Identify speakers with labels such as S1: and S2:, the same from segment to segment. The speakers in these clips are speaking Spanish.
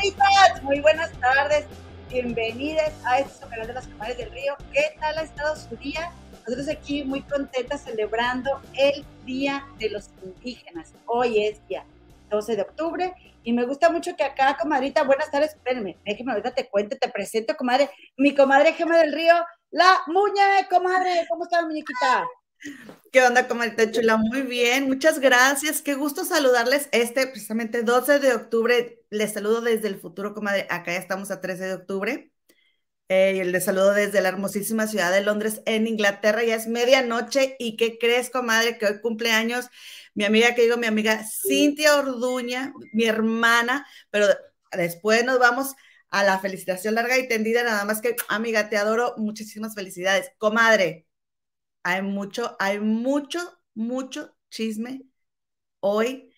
S1: Hey, ¿cómo están, comadritas? Muy buenas tardes. Bienvenidas a este canal de las comadres del río. ¿Qué tal ha estado su día? Nosotros aquí muy contentas celebrando el Día de los Indígenas. Hoy es día 12 de octubre y me gusta mucho que acá, comadrita, buenas tardes, espérenme, déjeme ahorita te cuento, te presento, comadre, mi comadre Gema del Río, la muñe, comadre, ¿cómo está, muñequita?
S2: ¿Qué onda, comadre chula? Muy bien, muchas gracias. Qué gusto saludarles este precisamente 12 de octubre. Les saludo desde el futuro, comadre. Acá ya estamos a 13 de octubre. Eh, les saludo desde la hermosísima ciudad de Londres, en Inglaterra. Ya es medianoche. ¿Y qué crees, comadre? Que hoy cumpleaños mi amiga, que digo, mi amiga Cintia Orduña, mi hermana. Pero después nos vamos a la felicitación larga y tendida. Nada más que, amiga, te adoro. Muchísimas felicidades. Comadre, hay mucho, hay mucho, mucho chisme hoy,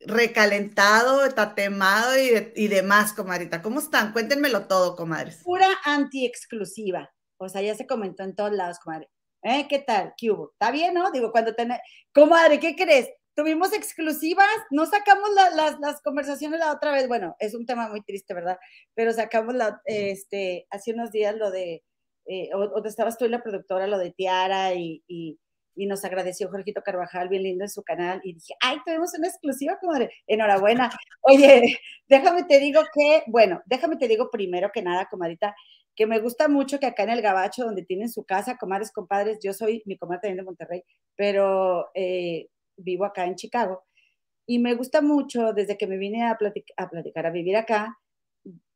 S2: recalentado, tatemado y, y demás, comadrita. ¿Cómo están? Cuéntenmelo todo, comadres.
S1: Pura anti-exclusiva. O sea, ya se comentó en todos lados, comadre. ¿Eh? ¿Qué tal? ¿Qué hubo? ¿Está bien, no? Digo, cuando tenés... Comadre, ¿qué crees? Tuvimos exclusivas, no sacamos las, conversaciones la otra vez. Bueno, es un tema muy triste, ¿verdad? Pero sacamos la, este, hace unos días lo de eh, o, estabas tú y la productora, lo de Tiara, y, y, nos agradeció Jorgito Carvajal, bien lindo en su canal, y dije, ay, tenemos una exclusiva, comadre, enhorabuena. Oye, déjame te digo que, bueno, déjame te digo primero que nada, comadita, que me gusta mucho que acá en el Gabacho, donde tienen su casa, comadres, compadres, yo soy mi comadre también de Monterrey, pero eh, vivo acá en Chicago, y me gusta mucho, desde que me vine a, a platicar, a vivir acá,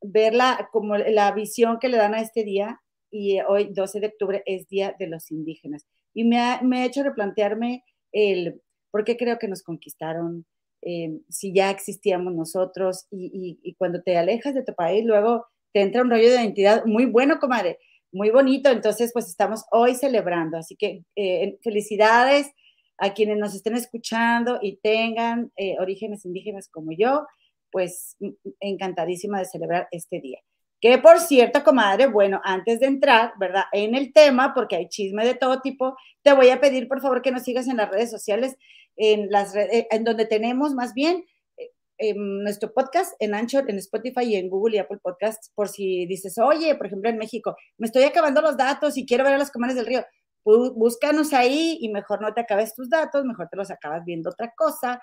S1: verla como la visión que le dan a este día y hoy, 12 de octubre, es Día de los Indígenas. Y me ha, me ha hecho replantearme el por qué creo que nos conquistaron, eh, si ya existíamos nosotros, y, y, cuando te alejas de tu país, luego te entra un rollo de identidad muy bueno, comadre, muy bonito. Entonces, pues estamos hoy celebrando. Así que eh, felicidades a quienes nos estén escuchando y tengan eh, orígenes indígenas como yo, pues encantadísima de celebrar este día. Que por cierto, comadre, bueno, antes de entrar, ¿verdad? En el tema, porque hay chisme de todo tipo, te voy a pedir por favor que nos sigas en las redes sociales, en las eh, en donde tenemos más bien eh, en nuestro podcast en Anchor, en Spotify y en Google y Apple Podcasts, por si dices, oye, por ejemplo, en México, me estoy acabando los datos y quiero ver a los comadres del río. Búscanos ahí y mejor no te acabes tus datos, mejor te los acabas viendo otra cosa.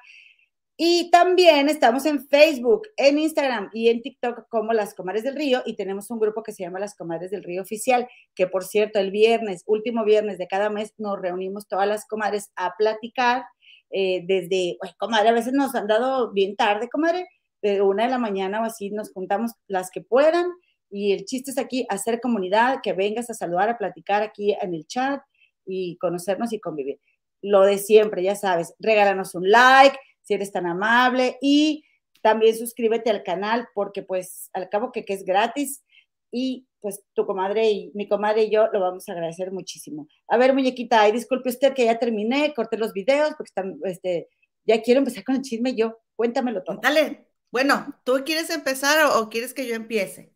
S1: Y también estamos en Facebook, en Instagram y en TikTok como Las Comadres del Río y tenemos un grupo que se llama Las Comadres del Río Oficial, que por cierto, el viernes, último viernes de cada mes, nos reunimos todas las comadres a platicar eh, desde, comadre, a veces nos han dado bien tarde, comadre, de una de la mañana o así, nos juntamos las que puedan y el chiste es aquí hacer comunidad, que vengas a saludar, a platicar aquí en el chat y conocernos y convivir. Lo de siempre, ya sabes, regálanos un like, si eres tan amable y también suscríbete al canal porque pues al cabo que, que es gratis y pues tu comadre y mi comadre y yo lo vamos a agradecer muchísimo. A ver, muñequita, ay, disculpe usted que ya terminé, corté los videos porque están, este, ya quiero empezar con el chisme yo. Cuéntamelo todo.
S2: Dale. Bueno, ¿tú quieres empezar o quieres que yo empiece?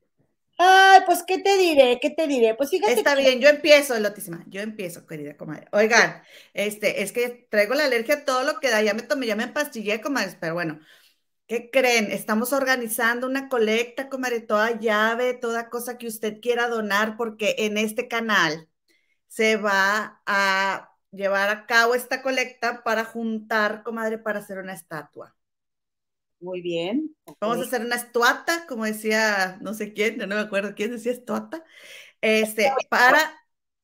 S1: Ay, pues, ¿qué te diré? ¿Qué te diré? Pues fíjate.
S2: Está bien, yo empiezo, Lotísima. Yo empiezo, querida comadre. Oigan, este, es que traigo la alergia a todo lo que da. Ya me tomé, ya me empastillé, comadre, pero bueno. ¿Qué creen? Estamos organizando una colecta, comadre, toda llave, toda cosa que usted quiera donar, porque en este canal se va a llevar a cabo esta colecta para juntar, comadre, para hacer una estatua.
S1: Muy bien.
S2: Vamos a hacer una estuata, como decía no sé quién, no me acuerdo quién decía estuata. Este, para,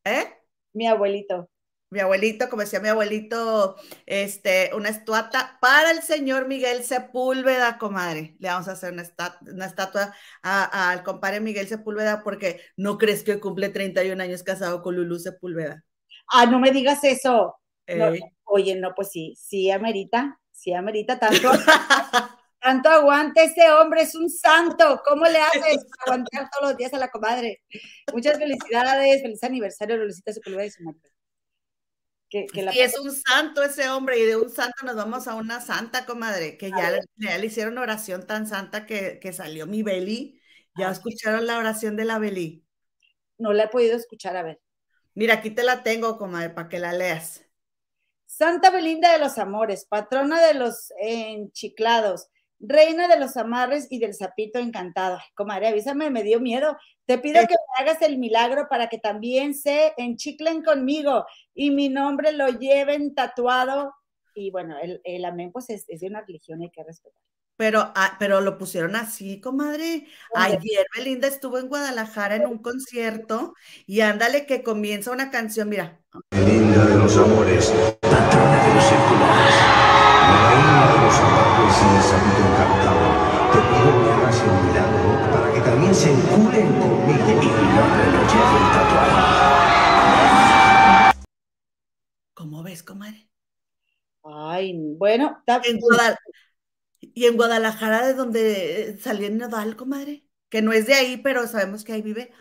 S2: ¿eh?
S1: Mi abuelito.
S2: Mi abuelito, como decía mi abuelito, este, una estuata para el señor Miguel Sepúlveda, comadre. Le vamos a hacer una, estatua al compadre Miguel Sepúlveda porque no crees que cumple 31 años casado con Lulú Sepúlveda.
S1: Ah, no me digas eso. oye, no, pues sí, sí amerita, sí amerita tanto. Tanto aguante ese hombre, es un santo. ¿Cómo le haces aguantar todos los días a la comadre? Muchas felicidades, feliz aniversario, Lulisita Sepúlveda y su madre.
S2: Que, sí, es un santo ese hombre, y de un santo nos vamos a una santa, comadre, que ya, le, hicieron oración tan santa que, salió mi Beli. ¿Ya escucharon la oración de la Beli?
S1: No la he podido escuchar, a ver.
S2: Mira, aquí te la tengo, comadre, para que la leas.
S1: Santa Belinda de los Amores, patrona de los enchiclados, reina de los amarres y del sapito encantado. Ay, comadre, avísame, me dio miedo. Te pido que me hagas el milagro para que también se enchiclen conmigo y mi nombre lo lleven tatuado. Y bueno, el, el amén, pues es, es de una religión, hay que respetar.
S2: Pero, ah, pero lo pusieron así, comadre. Ayer Belinda estuvo en Guadalajara en un concierto y ándale que comienza una canción, mira.
S3: Belinda de los amores, patrona de los circulares, la reina de los amores y el
S1: bueno, está
S2: En Guadal- y en Guadalajara, de donde salió el Nodal, comadre, que no es de ahí, pero sabemos que ahí vive.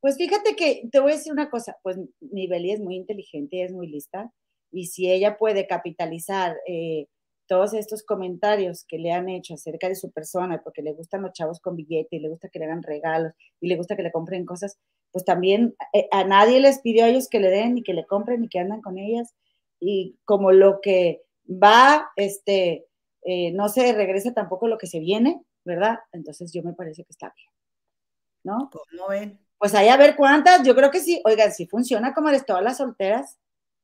S1: Pues fíjate que te voy a decir una cosa, pues mi Beli es muy inteligente, es muy lista, y si ella puede capitalizar eh, todos estos comentarios que le han hecho acerca de su persona, porque le gustan los chavos con billete y le gusta que le hagan regalos y le gusta que le compren cosas, pues también eh, a nadie les pidió a ellos que le den ni que le compren ni que andan con ellas, y como lo que va, este, eh, no se regresa tampoco lo que se viene, ¿verdad? Entonces yo me parece que está bien, ¿no?
S2: ¿Cómo ven?
S1: Pues ahí a ver cuántas, yo creo que sí, oigan, si funciona como eres todas las solteras,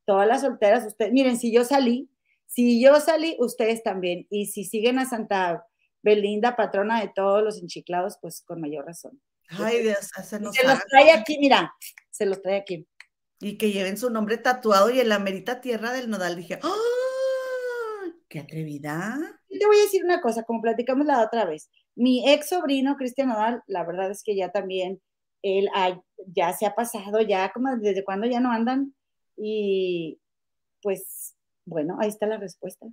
S1: todas las solteras, ustedes, miren, si yo salí, si yo salí, ustedes también, y si siguen a Santa Belinda, patrona de todos los enchiclados, pues con mayor razón.
S2: Ay, Dios, se nos
S1: se los trae aquí, mira, se los trae aquí.
S2: Y que lleven su nombre tatuado y en la merita tierra del Nodal dije, ¡ah! ¡Qué atrevida!
S1: Y te voy a decir una cosa, como platicamos la otra vez, mi ex sobrino, Cristian Nodal, la verdad es que ya también, él ha- ya se ha pasado, ya como desde cuando ya no andan, y pues, bueno, ahí está la respuesta.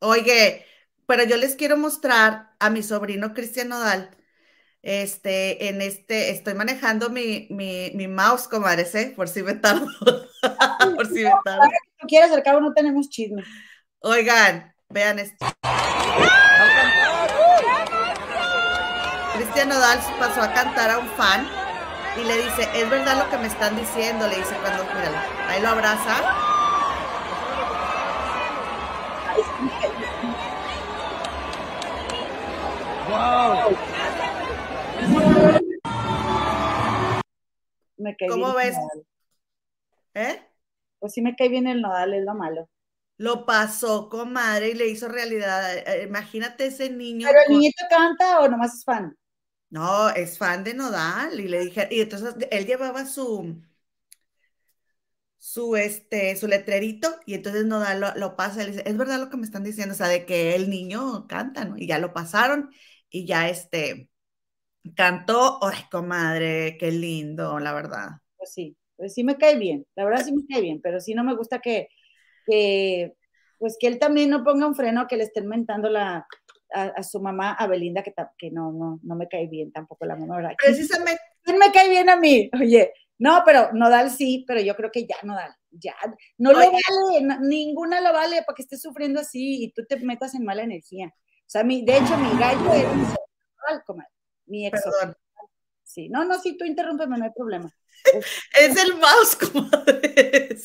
S2: Oye, pero yo les quiero mostrar a mi sobrino Cristian Nodal. Este, en este, estoy manejando mi, mi, mi mouse, comadres, ¿eh? Por si me tardo. Por si me tardo.
S1: tú quieres, al cabo no tenemos chisme.
S2: Oigan, vean esto. Cristian Nodal pasó a cantar a un fan y le dice, es verdad lo que me están diciendo, le dice cuando, míralo, ahí lo abraza.
S1: Me cae
S2: ¿Cómo
S1: bien el
S2: ves?
S1: nodal.
S2: ¿Eh?
S1: Pues sí me cae bien el nodal, es lo malo.
S2: Lo pasó, comadre, y le hizo realidad. Eh, Imagínate ese niño.
S1: ¿Pero el
S2: con-
S1: niñito canta o nomás es fan?
S2: No, es fan de Nodal. Y le dije, y entonces él llevaba su, su, este, su letrerito, y entonces Nodal lo, lo pasa y le dice, es verdad lo que me están diciendo, o sea, de que el niño canta, ¿no? Y ya lo pasaron, y ya este cantó, ay, comadre, qué lindo, la verdad.
S1: Pues sí, pues sí me cae bien, la verdad sí me cae bien, pero sí no me gusta que, que pues que él también no ponga un freno que le estén mentando la, a, a su mamá, a Belinda, que, que no, no, no me cae bien tampoco la mamá, ¿verdad? ¿Quién,
S2: Precisamente,
S1: quién me cae bien a mí? Oye, no, pero Nodal sí, pero yo creo que ya Nodal, ya, no lo vale, ninguna lo vale para que estés sufriendo así y tú te metas en mala energía. O sea, mi, de hecho, mi gallo es Nodal, comadre, mi ex.
S2: perdón,
S1: Sí, no, no, sí, tú interrúmpeme, no hay problema.
S2: es el mouse, comadre.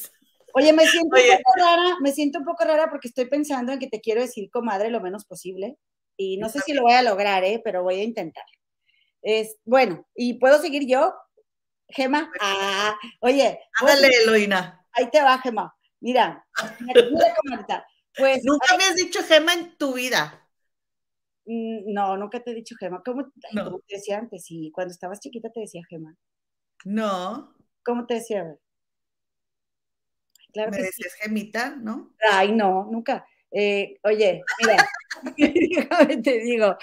S1: Oye, me siento
S2: Oye.
S1: un poco rara, me siento un poco rara porque estoy pensando en que te quiero decir comadre lo menos posible y no sé si lo voy a lograr, ¿eh? pero voy a intentar. Es, bueno, ¿y puedo seguir yo? Gema, ah, oye,
S2: Ándale,
S1: oye,
S2: Eloína.
S1: ahí te va, Gema. Mira, mira, comadrita. Pues,
S2: Nunca me has dicho Gema en tu vida.
S1: mm, no, nunca te he dicho Gema. ¿Cómo, ay,
S2: No.
S1: ¿cómo te decía antes? Sí, cuando estabas chiquita te decía Gema.
S2: No,
S1: ¿Cómo te decía? Claro
S2: me
S1: que sí.
S2: decías Gemita, ¿no?
S1: Ay, no, nunca. Eh, oye, mira, déjame te digo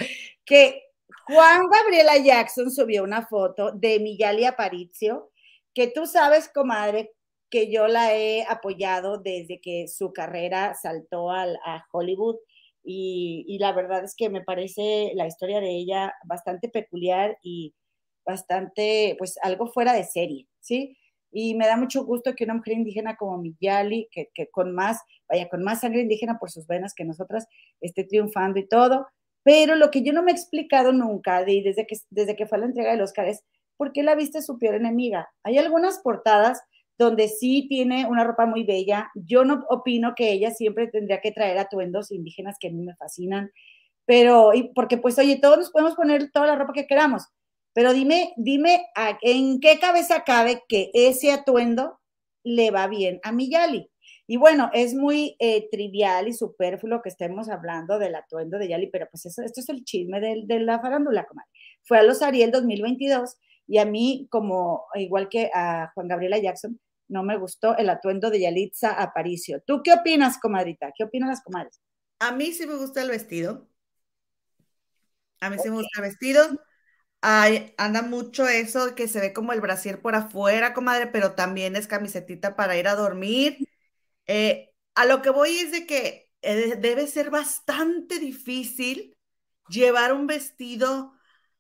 S1: que Juan Gabriela Jackson subió una foto de Miyali Aparicio, que tú sabes, comadre, que yo la he apoyado desde que su carrera saltó al, a Hollywood y, y la verdad es que me parece la historia de ella bastante peculiar y bastante, pues algo fuera de serie, ¿sí? Y me da mucho gusto que una mujer indígena como Miyali, que, que con más, vaya, con más sangre indígena por sus venas que nosotras, esté triunfando y todo. Pero lo que yo no me he explicado nunca, de, desde, que, desde que fue la entrega del Oscar, es por qué la viste su peor enemiga. Hay algunas portadas donde sí tiene una ropa muy bella. Yo no opino que ella siempre tendría que traer atuendos indígenas que a mí me fascinan, pero, y porque pues, oye, todos nos podemos poner toda la ropa que queramos, pero dime, dime, ¿en qué cabeza cabe que ese atuendo le va bien a Miyali? Y bueno, es muy eh, trivial y superfluo que estemos hablando del atuendo de Yali, pero pues eso, esto es el chisme de, de la farándula, comadre. Fue a los Ariel 2022 y a mí, como igual que a Juan Gabriela Jackson, no me gustó el atuendo de Yalitza Aparicio. ¿Tú qué opinas, comadrita? ¿Qué opinan las comadres?
S2: A mí sí me gusta el vestido. A mí sí me gusta el vestido. Ay, anda mucho eso que se ve como el brasier por afuera, comadre, pero también es camisetita para ir a dormir. Eh, a lo que voy es de que eh, debe ser bastante difícil llevar un vestido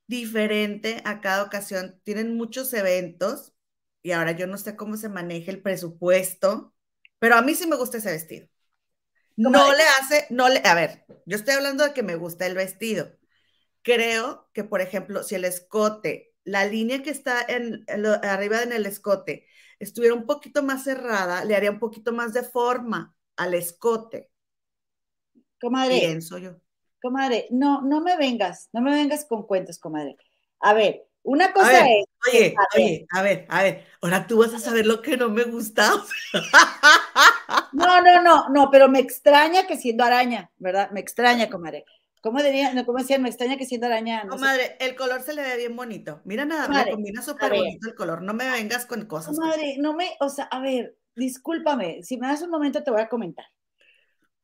S2: diferente a cada ocasión. Tienen muchos eventos y ahora yo no sé cómo se maneja el presupuesto, pero a mí sí me gusta ese vestido. No le hace, no le, a ver, yo estoy hablando de que me gusta el vestido. Creo que, por ejemplo, si el escote, la línea que está en, arriba en el escote, estuviera un poquito más cerrada, le haría un poquito más de forma al escote.
S1: Comadre.
S2: Pienso yo.
S1: Comadre, no, no me vengas, no me vengas con cuentos, comadre. A ver, una cosa es.
S2: Oye, oye, a ver, a ver, ahora tú vas a saber lo que no me gusta.
S1: No, no, no, no, pero me extraña que siendo araña, ¿verdad? Me extraña, comadre. ¿Cómo, diría, no, ¿Cómo decían? Me extraña que siendo araña.
S2: No comadre, el color se le ve bien bonito. Mira nada, me combina súper bonito el color. No me vengas con cosas.
S1: Comadre, no me, o sea, a ver, discúlpame, si me das un momento te voy a comentar.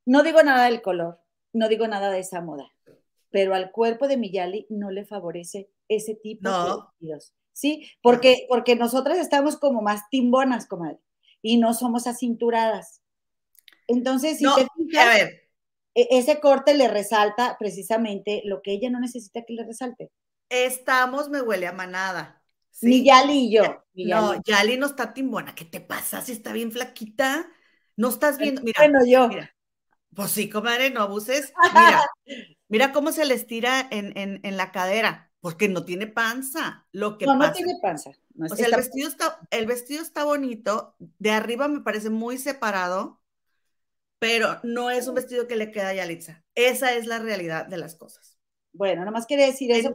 S1: No digo nada del color, no digo nada de esa moda, pero al cuerpo de Miyali no le favorece ese tipo de vestidos. ¿Sí? Porque, porque nosotras estamos como más timbonas, comadre, y no somos acinturadas. Entonces, si te fijas, a ver, ese corte le resalta precisamente lo que ella no necesita que le resalte.
S2: Estamos, me huele a manada.
S1: ¿sí? Ni Yali y yo.
S2: no, Yali no está timbona. ¿Qué te pasa? Si está bien flaquita. No estás viendo. Mira,
S1: bueno, yo.
S2: Pues sí, comadre, no abuses. Mira, mira cómo se le estira en, la cadera, porque no tiene panza. Lo que
S1: no,
S2: no
S1: tiene panza.
S2: o sea, el vestido, está, el vestido está bonito. De arriba me parece muy separado pero no es un vestido que le queda a Yalitza. Esa es la realidad de las cosas.
S1: Bueno, nomás quiere decir eso.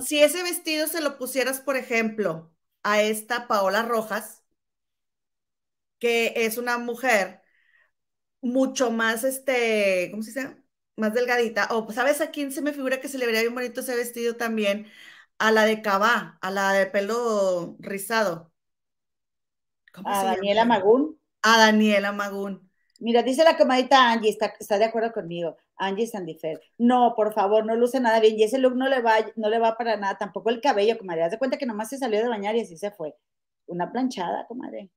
S2: Si ese vestido se lo pusieras, por ejemplo, a esta Paola Rojas, que es una mujer mucho más, este, ¿cómo se dice? Más delgadita. O, ¿sabes a quién se me figura que se le vería bien bonito ese vestido también? A la de Cabá, a la de pelo rizado.
S1: a Daniela Magún.
S2: A Daniela Magún.
S1: Mira, dice la comadita Angie, está, está de acuerdo conmigo. Angie Sandifer. No, por favor, no luce nada bien. Y ese look no le va, no le va para nada. Tampoco el cabello, comadre. Haz de cuenta que nomás se salió de bañar y así se fue. Una planchada, comadre.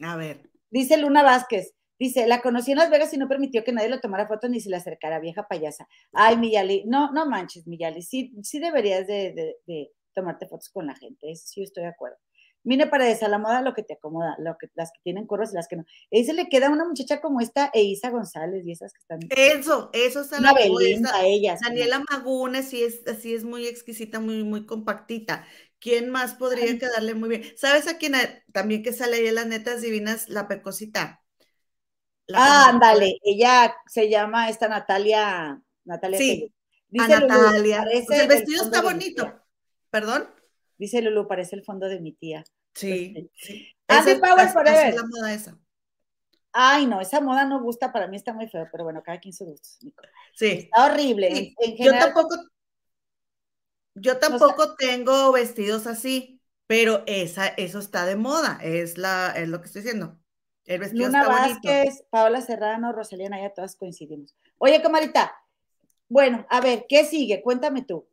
S2: A ver.
S1: Dice Luna Vázquez. Dice, la conocí en Las Vegas y no permitió que nadie le tomara fotos ni se le acercara, vieja payasa. Ay, Miyali, no, no manches, Miyali, sí, sí deberías de, de tomarte fotos con la gente, sí estoy de acuerdo. Mire, para esa la moda lo que te acomoda, lo que, las que tienen curvas y las que no. Ahí se le queda a una muchacha como esta, Eisa González y esas que están.
S2: Eso, eso está
S1: la a ellas.
S2: Daniela Maguna, sí es, así es muy exquisita, muy, muy compactita. ¿Quién más podría quedarle muy bien? ¿Sabes a quién también que sale ahí en las netas divinas? La pecosita.
S1: ah, ándale, ella se llama esta Natalia. Natalia.
S2: Sí, Dice Natalia. Pues el vestido está bonito. ¿Perdón?
S1: Dice Lulu, parece el fondo de mi tía.
S2: Sí. sí.
S1: Andy Power Forever.
S2: Es la moda esa.
S1: Ay, no, esa moda no gusta, para mí está muy feo, pero bueno, cada quien se gusta.
S2: Sí.
S1: Está horrible.
S2: yo tampoco, yo tampoco tengo vestidos así, pero esa, eso está de moda, es, la, es lo que estoy diciendo. El vestido
S1: Luna
S2: está
S1: Vázquez,
S2: bonito.
S1: Paola Serrano, Rosalía ya todas coincidimos. Oye, camarita, bueno, a ver, ¿qué sigue? Cuéntame tú.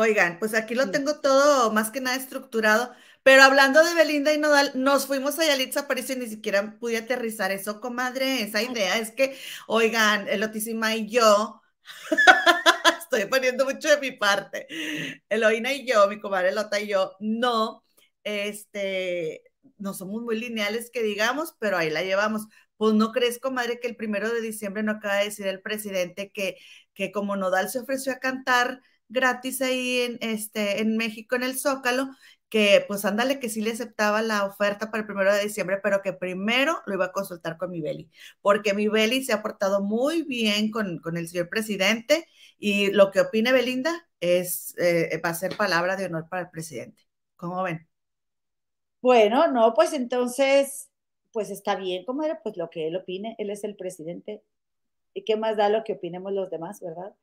S2: Oigan, pues aquí lo tengo todo más que nada estructurado, pero hablando de Belinda y Nodal, nos fuimos a Yalitza París y ni siquiera pude aterrizar eso, comadre, esa idea. Es que, oigan, Elotísima y yo, estoy poniendo mucho de mi parte, Eloína y yo, mi comadre Lota y yo, no, este, no somos muy lineales que digamos, pero ahí la llevamos. Pues no crees, comadre, que el primero de diciembre no acaba de decir el presidente que, que como Nodal se ofreció a cantar gratis ahí en, este, en México, en el Zócalo, que pues ándale que sí le aceptaba la oferta para el primero de diciembre, pero que primero lo iba a consultar con mi Beli, porque mi Beli se ha portado muy bien con, con el señor presidente y lo que opine Belinda es, eh, va a ser palabra de honor para el presidente. ¿Cómo ven?
S1: Bueno, no, pues entonces, pues está bien, era pues lo que él opine, él es el presidente. ¿Y qué más da lo que opinemos los demás, verdad?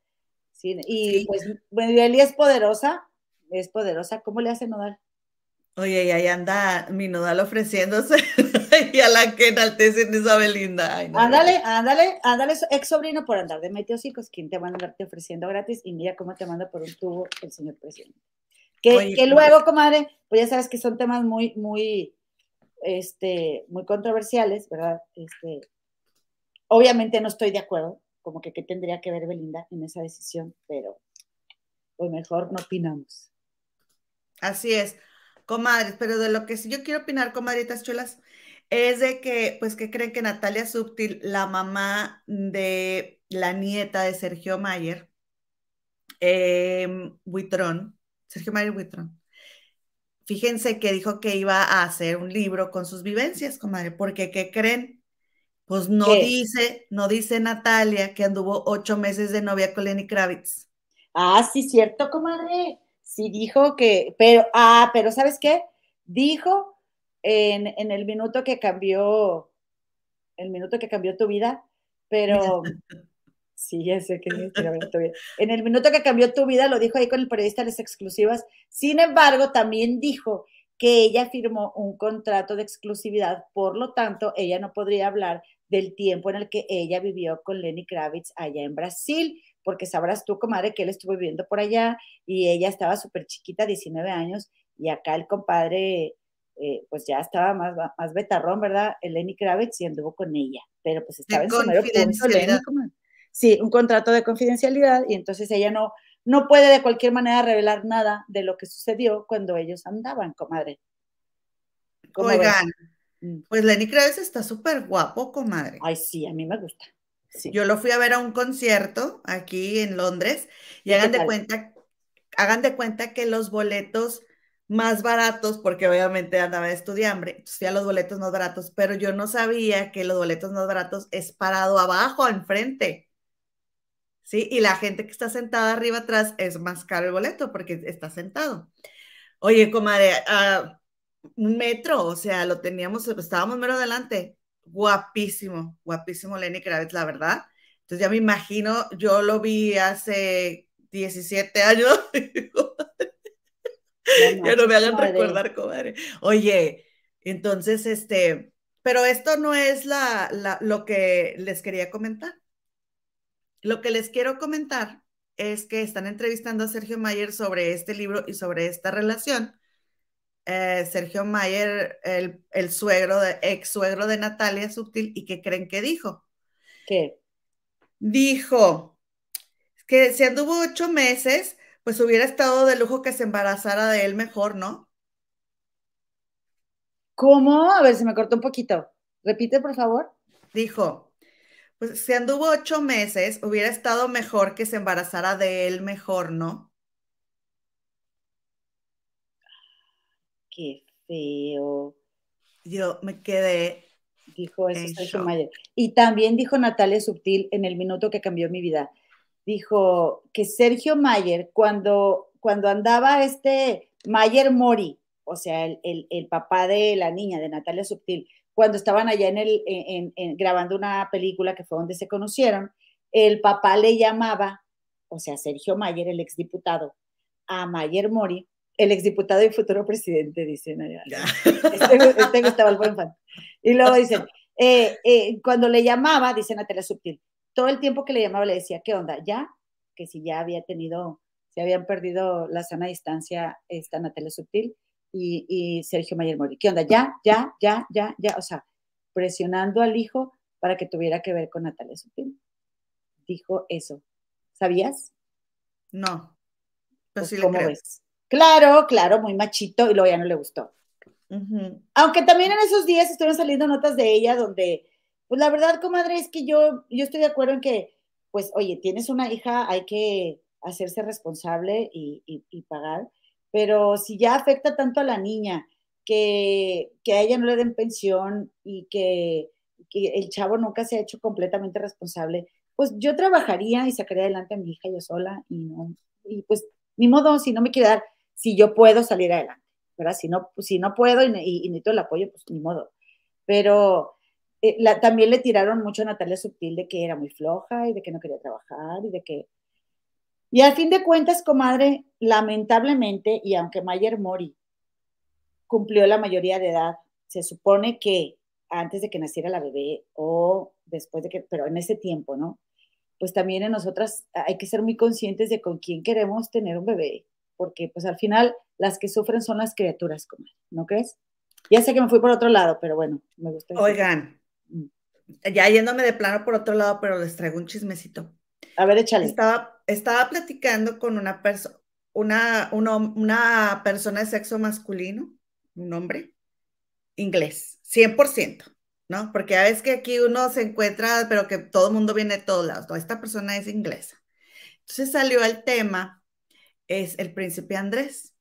S1: Sí, y pues, Beli es poderosa, es poderosa. ¿Cómo le hace Nodal?
S2: Oye, y ahí anda mi Nodal ofreciéndose y a la que enaltecen esa Belinda.
S1: ándale, ándale, ándale, ex sobrino por andar de meteosicos, ¿quién te va a andarte ofreciendo gratis? Y mira cómo te manda por un tubo el señor presidente. Que, luego, comadre, pues ya sabes que son temas muy, muy, este, muy controversiales, ¿verdad? Este, obviamente no estoy de acuerdo, como que qué tendría que ver Belinda en esa decisión, pero pues mejor no opinamos.
S2: Así es, comadres, pero de lo que sí yo quiero opinar, comadritas chulas, es de que, pues, que creen que Natalia Subtil, la mamá de la nieta de Sergio Mayer, eh, Buitrón, Sergio Mayer Buitrón, fíjense que dijo que iba a hacer un libro con sus vivencias, comadre, porque ¿qué creen? Pues no dice, no dice Natalia que anduvo ocho meses de novia con Lenny Kravitz.
S1: Ah, sí, cierto, comadre. Sí dijo que, pero, ah, pero ¿sabes qué? Dijo en, en el minuto que cambió, el minuto que cambió tu vida, pero Sí, ya sé que En el minuto que cambió tu vida, lo dijo ahí con el periodista de las exclusivas. Sin embargo, también dijo que ella firmó un contrato de exclusividad, por lo tanto, ella no podría hablar del tiempo en el que ella vivió con Lenny Kravitz allá en Brasil, porque sabrás tú, comadre, que él estuvo viviendo por allá y ella estaba súper chiquita, 19 años, y acá el compadre, eh, pues ya estaba más, más betarrón, ¿verdad? El Lenny Kravitz y anduvo con ella, pero pues estaba en su mero punto, Lenny, sí, un contrato de confidencialidad y entonces ella no, no puede de cualquier manera revelar nada de lo que sucedió cuando ellos andaban, comadre.
S2: Oigan. Pues Lenny Kravitz está súper guapo, comadre.
S1: Ay, sí, a mí me gusta.
S2: Yo lo fui a ver a un concierto aquí en Londres y hagan de cuenta, hagan de cuenta que los boletos más baratos, porque obviamente andaba de estudiambre, fui a los boletos más baratos, pero yo no sabía que los boletos más baratos es parado abajo, enfrente. ¿sí? Y la gente que está sentada arriba atrás es más caro el boleto porque está sentado. Oye, comadre, a un metro, o sea, lo teníamos, estábamos mero adelante. Guapísimo, guapísimo Lenny Kravitz, la verdad. Entonces ya me imagino, yo lo vi hace 17 años. ya no me hagan recordar, comadre. Oye, entonces, este, pero esto no es la, lo que les quería comentar. Lo que les quiero comentar es que están entrevistando a Sergio Mayer sobre este libro y sobre esta relación. Eh, Sergio Mayer, el, suegro, de, ex suegro de Natalia Subtil, ¿y qué creen que dijo?
S1: ¿Qué?
S2: Dijo que si anduvo ocho meses, pues hubiera estado de lujo que se embarazara de él mejor, ¿no?
S1: ¿Cómo? A ver, se me cortó un poquito. Repite, por favor.
S2: Dijo, pues si anduvo ocho meses, hubiera estado mejor que se embarazara de él mejor, ¿no?
S1: Qué feo.
S2: Yo me quedé.
S1: Dijo eso Sergio Mayer. Y también dijo Natalia Subtil en el minuto que cambió mi vida. Dijo que Sergio Mayer, cuando, cuando andaba este Mayer Mori, o sea, el, el papá de la niña, de Natalia Subtil, cuando estaban allá en el, en, grabando una película que fue donde se conocieron, el papá le llamaba, o sea, Sergio Mayer, el exdiputado, a Mayer Mori, el exdiputado y futuro presidente, dicen allá. Este, este, Gustavo el Y luego dicen, eh, eh, cuando le llamaba, dice Natalia Subtil, todo el tiempo que le llamaba le decía, ¿qué onda? ¿Ya? Que si ya había tenido, se habían perdido la sana distancia esta Natalia Subtil, y, Sergio Mayer Mori. ¿Qué onda? Ya, ya, ya, ya, ya. O sea, presionando al hijo para que tuviera que ver con Natalia Sutil. Dijo eso. ¿Sabías?
S2: No.
S1: Pues, ¿Cómo ves? Claro, claro, muy machito y luego ya no le gustó. Aunque también en esos días estuvieron saliendo notas de ella donde, pues la verdad, comadre, es que yo, yo estoy de acuerdo en que, pues, oye, tienes una hija, hay que, hacerse responsable y, pagar. Pero si ya afecta tanto a la niña, que, a ella no le den pensión y que, el chavo nunca se ha hecho completamente responsable, pues yo trabajaría y sacaría adelante a mi hija yo sola y no, y pues ni modo, si no me quiere dar, si yo puedo salir adelante, ¿verdad? Si no, si no puedo y, y, necesito el apoyo, pues ni modo. Pero eh, también le tiraron mucho a Natalia Subtil de que era muy floja y de que no quería trabajar y de que y al fin de cuentas, comadre, lamentablemente, y aunque Mayer Mori cumplió la mayoría de edad, se supone que antes de que naciera la bebé o después de que, pero en ese tiempo, ¿no? Pues también en nosotras hay que ser muy conscientes de con quién queremos tener un bebé, porque pues al final las que sufren son las criaturas, comadre, ¿no crees? Ya sé que me fui por otro llado, pero bueno, me gusta.
S2: Oigan, mm. ya yéndome de plano por otro lado, pero les traigo un chismecito.
S1: A ver, échale.
S2: Estaba, estaba platicando con una persona, una, una persona de sexo masculino, un hombre, inglés, 100%, ¿no? Porque a veces que aquí uno se encuentra, pero que todo el mundo viene de todos lados, ¿no? Esta persona es inglesa. Entonces salió el tema, es el príncipe Andrés.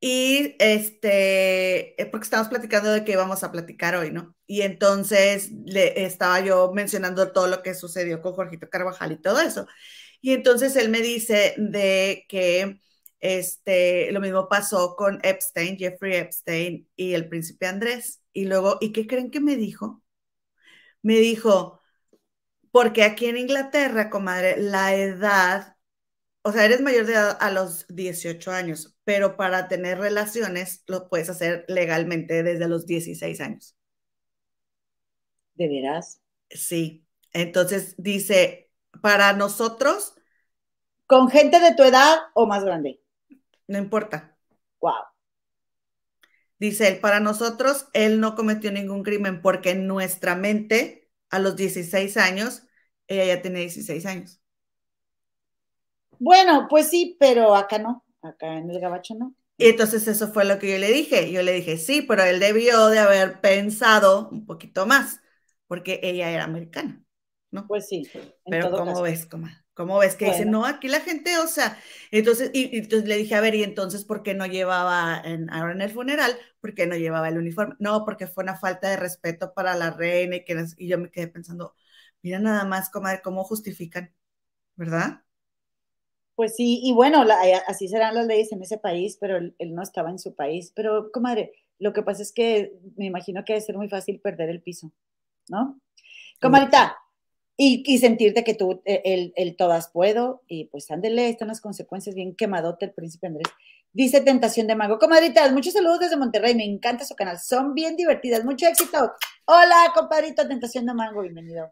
S2: Y este, eh, porque estamos platicando de qué íbamos a platicar hoy, ¿no? Y entonces le estaba yo mencionando todo lo que sucedió con Jorgito Carvajal y todo eso. Y entonces él me dice de que este, lo mismo pasó con Epstein, Jeffrey Epstein y el príncipe Andrés. Y luego, ¿y qué creen que me dijo? Me dijo, porque aquí en Inglaterra, comadre, la edad, o sea, eres mayor de edad a los 18 años, pero para tener relaciones lo puedes hacer legalmente desde los 16 años.
S1: ¿De veras?
S2: Sí. Entonces dice, para nosotros...
S1: ¿Con gente de tu edad o más grande?
S2: No importa.
S1: Wow.
S2: Dice él, para nosotros, él no cometió ningún crimen porque en nuestra mente, a los 16 años, ella ya tiene 16 años.
S1: Bueno, pues sí, pero acá no acá en el gabacho no.
S2: Y entonces eso fue lo que yo le dije. Yo le dije, sí, pero él debió de haber pensado un poquito más, porque ella era americana, ¿no?
S1: Pues sí.
S2: Pero ¿cómo ves, ¿Cómo ves que dice, no, aquí la gente, o sea, entonces, y, entonces le dije, a ver, y entonces, ¿por qué no llevaba, en, ahora en el funeral, por qué no llevaba el uniforme? No, porque fue una falta de respeto para la reina y, que, y yo me quedé pensando, mira nada más cómo, cómo justifican, ¿verdad?
S1: Pues sí, y bueno, eh, así serán las leyes en ese país, pero él, no estaba en su país. Pero, comadre, lo que pasa es que me imagino que debe ser muy fácil perder el piso, ¿no? Comadita, y, y sentirte que tú, e, el, todas puedo, y pues ándele, están las consecuencias bien quemadote el príncipe Andrés. Dice Tentación de Mango. Comadritas, muchos saludos desde Monterrey, me encanta su canal, son bien divertidas, mucho éxito. Hola, compadrito, Tentación de Mango, bienvenido.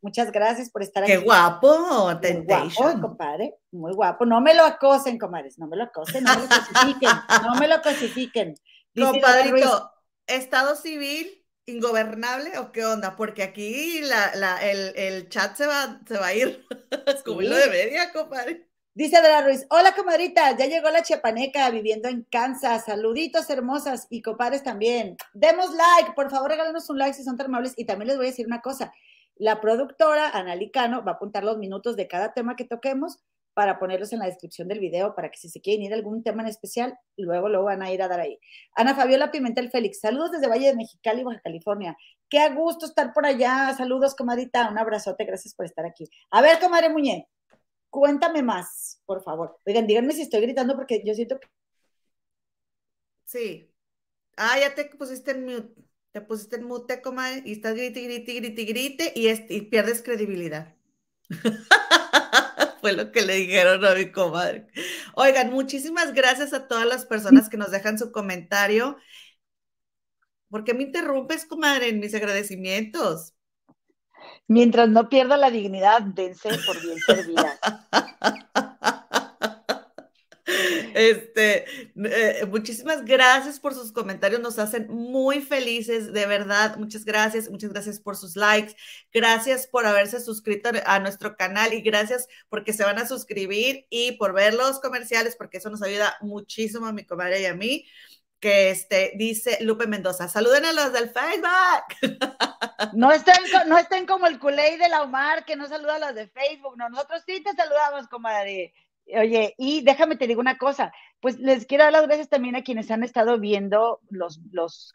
S1: Muchas gracias por estar
S2: aquí. Qué guapo,
S1: Muy guapo, compadre. Muy guapo. No me lo acosen, comadres. No me lo acosen, no me lo cosifiquen. no me lo cosifiquen.
S2: Compadrito, ¿estado civil ingobernable o qué onda? Porque aquí el, chat se va, se va a ir como lo de media, compadre.
S1: Dice Adela Ruiz, hola comadrita, ya llegó la chiapaneca viviendo en Kansas, saluditos hermosas y compadres también. Demos like, por favor regálenos un like si son tan amables y también les voy a decir una cosa, la productora, Ana Licano, va a apuntar los minutos de cada tema que toquemos para ponerlos en la descripción del video, para que si se quieren ir a algún tema en especial, luego lo van a ir a dar ahí. Ana Fabiola Pimentel Félix, saludos desde Valle de Mexicali, Baja California. Qué a gusto estar por allá. Saludos, comadita. Un abrazote, gracias por estar aquí. A ver, comadre Muñe, cuéntame más, por favor. Oigan, díganme si estoy gritando porque yo siento que...
S2: Sí. Ah, ya te pusiste en mute te pusiste en mute, comadre, y estás grite, grite, grite, grite, y, y pierdes credibilidad. Fue lo que le dijeron a mi comadre. Oigan, muchísimas gracias a todas las personas que nos dejan su comentario. ¿Por qué me interrumpes, comadre, en mis agradecimientos?
S1: Mientras no pierda la dignidad, dense por bien servida.
S2: Este, eh, muchísimas gracias por sus comentarios, nos hacen muy felices, de verdad. Muchas gracias, muchas gracias por sus likes, gracias por haberse suscrito a nuestro canal y gracias porque se van a suscribir y por ver los comerciales, porque eso nos ayuda muchísimo a mi comadre y a mí que este, dice Lupe Mendoza, saluden a los del Facebook.
S1: No estén, no estén como el culé de la Omar, que no saluda a los de Facebook, no, nosotros sí te saludamos, comadre. Oye, y déjame te digo una cosa, pues les quiero dar las gracias también a quienes han estado viendo los, los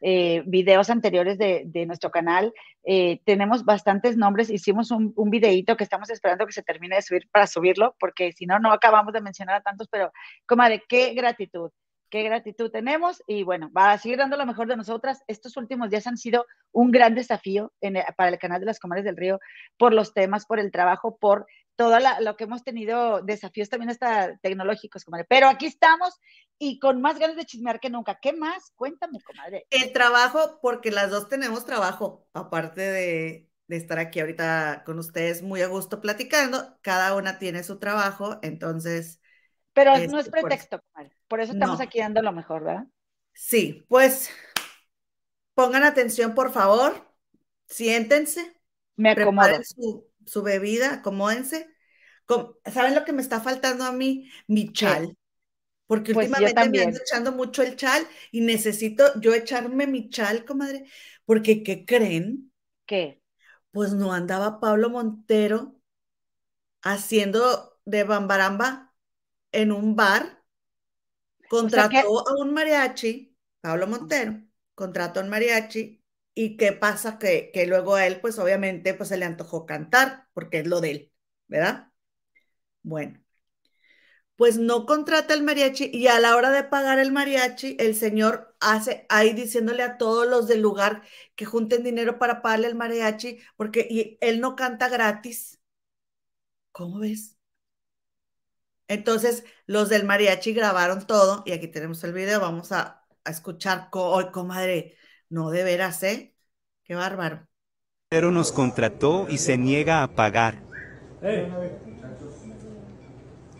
S1: eh, videos anteriores de, nuestro canal. Eh, tenemos bastantes nombres, hicimos un, un videíto que estamos esperando que se termine de subir para subirlo, porque si no, no acabamos de mencionar a tantos, pero comadre, qué gratitud qué gratitud tenemos y bueno, va a seguir dando lo mejor de nosotras. Estos últimos días han sido un gran desafío para el canal de las Comadres del Río por los temas, por el trabajo, por todo lo que hemos tenido, desafíos también hasta tecnológicos, comadre. Pero aquí estamos y con más ganas de chismear que nunca. ¿Qué más? Cuéntame, comadre.
S2: El trabajo, porque las dos tenemos trabajo, aparte de, de estar aquí ahorita con ustedes muy a gusto platicando, cada una tiene su trabajo, entonces
S1: pero no es este, pretexto, por, por eso estamos aquí dando lo mejor, ¿verdad?
S2: Sí, pues pongan atención, por favor, siéntense.
S1: Me acomodo.
S2: Su, su bebida, acomódense. ¿Saben lo que me está faltando a mí? Mi chal. Porque pues últimamente me ando echando mucho el chal y necesito yo echarme mi chal, comadre. Porque, ¿qué creen?
S1: ¿Qué?
S2: Pues no andaba Pablo Montero haciendo de bambaramba en un bar, contrató a un mariachi, Pablo Montero, contrató a un mariachi, y qué pasa que, que luego a él, pues obviamente, pues se le antojó cantar, porque es lo de él, ¿verdad? Bueno, pues no contrata el mariachi y a la hora de pagar el mariachi, el señor hace ahí diciéndole a todos los del lugar que junten dinero para pagarle el mariachi, porque él no canta gratis. ¿Cómo ves? Entonces, los del mariachi grabaron todo y aquí tenemos el video. Vamos a, escuchar, hoy, comadre, no de veras, ¿eh? Qué bárbaro.
S4: Pero nos contrató y se niega a pagar.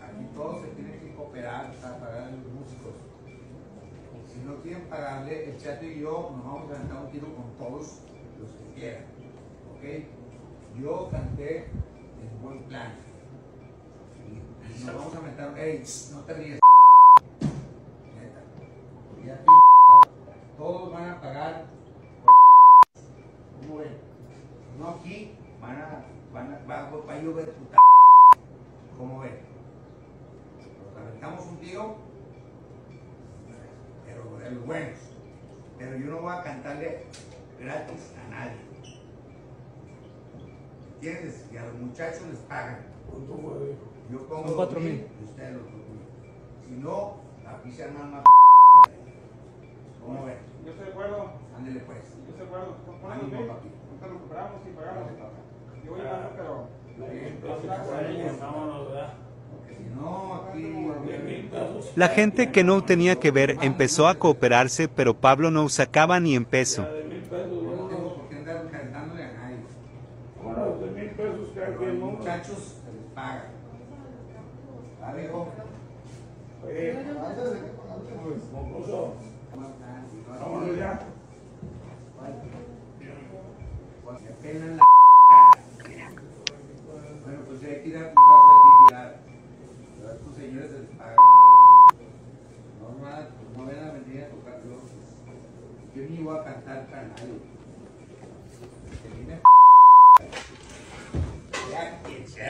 S5: Aquí todos se tienen que cooperar para pagar a los músicos. Si no quieren pagarle, el chat y yo nos vamos a dar un tiro con todos los que quieran. ¿Ok? Yo canté en buen plan nos vamos a meter, ey, no te ríes. Neta. Todos van a pagar. ¿Cómo ven? No aquí, van a, van a, va, va a llover puta. ¿Cómo ven? Nos aventamos un tiro, pero de los buenos. Pero yo no voy a cantarle gratis a nadie. ¿Entiendes? Y a los muchachos les pagan. ¿Cuánto fue? Yo pongo Son 4 mil. Y ustedes los Si no, aquí se arman más.
S6: Yo estoy de acuerdo.
S5: Ándele pues.
S6: Yo estoy de acuerdo. Ponemos mil. Nosotros lo compramos y pagamos. Yo voy a pagar, pero.
S4: La gente que no tenía que ver empezó a cooperarse, pero Pablo no sacaba ni en peso.
S5: No tengo por qué andar cantándole a nadie.
S6: Bueno, de mil pesos que aquí,
S5: Muchachos, se les paga. Amigo.
S6: Oye, pues, mocoso. Vámonos ya.
S5: Me pelan la Bueno, pues hay que tirar un paso, hay que tirar. A estos señores se les paga. No, pues no ven a venir a tocar glosas. Yo ni iba a cantar para nadie. Que viene ya quien sea.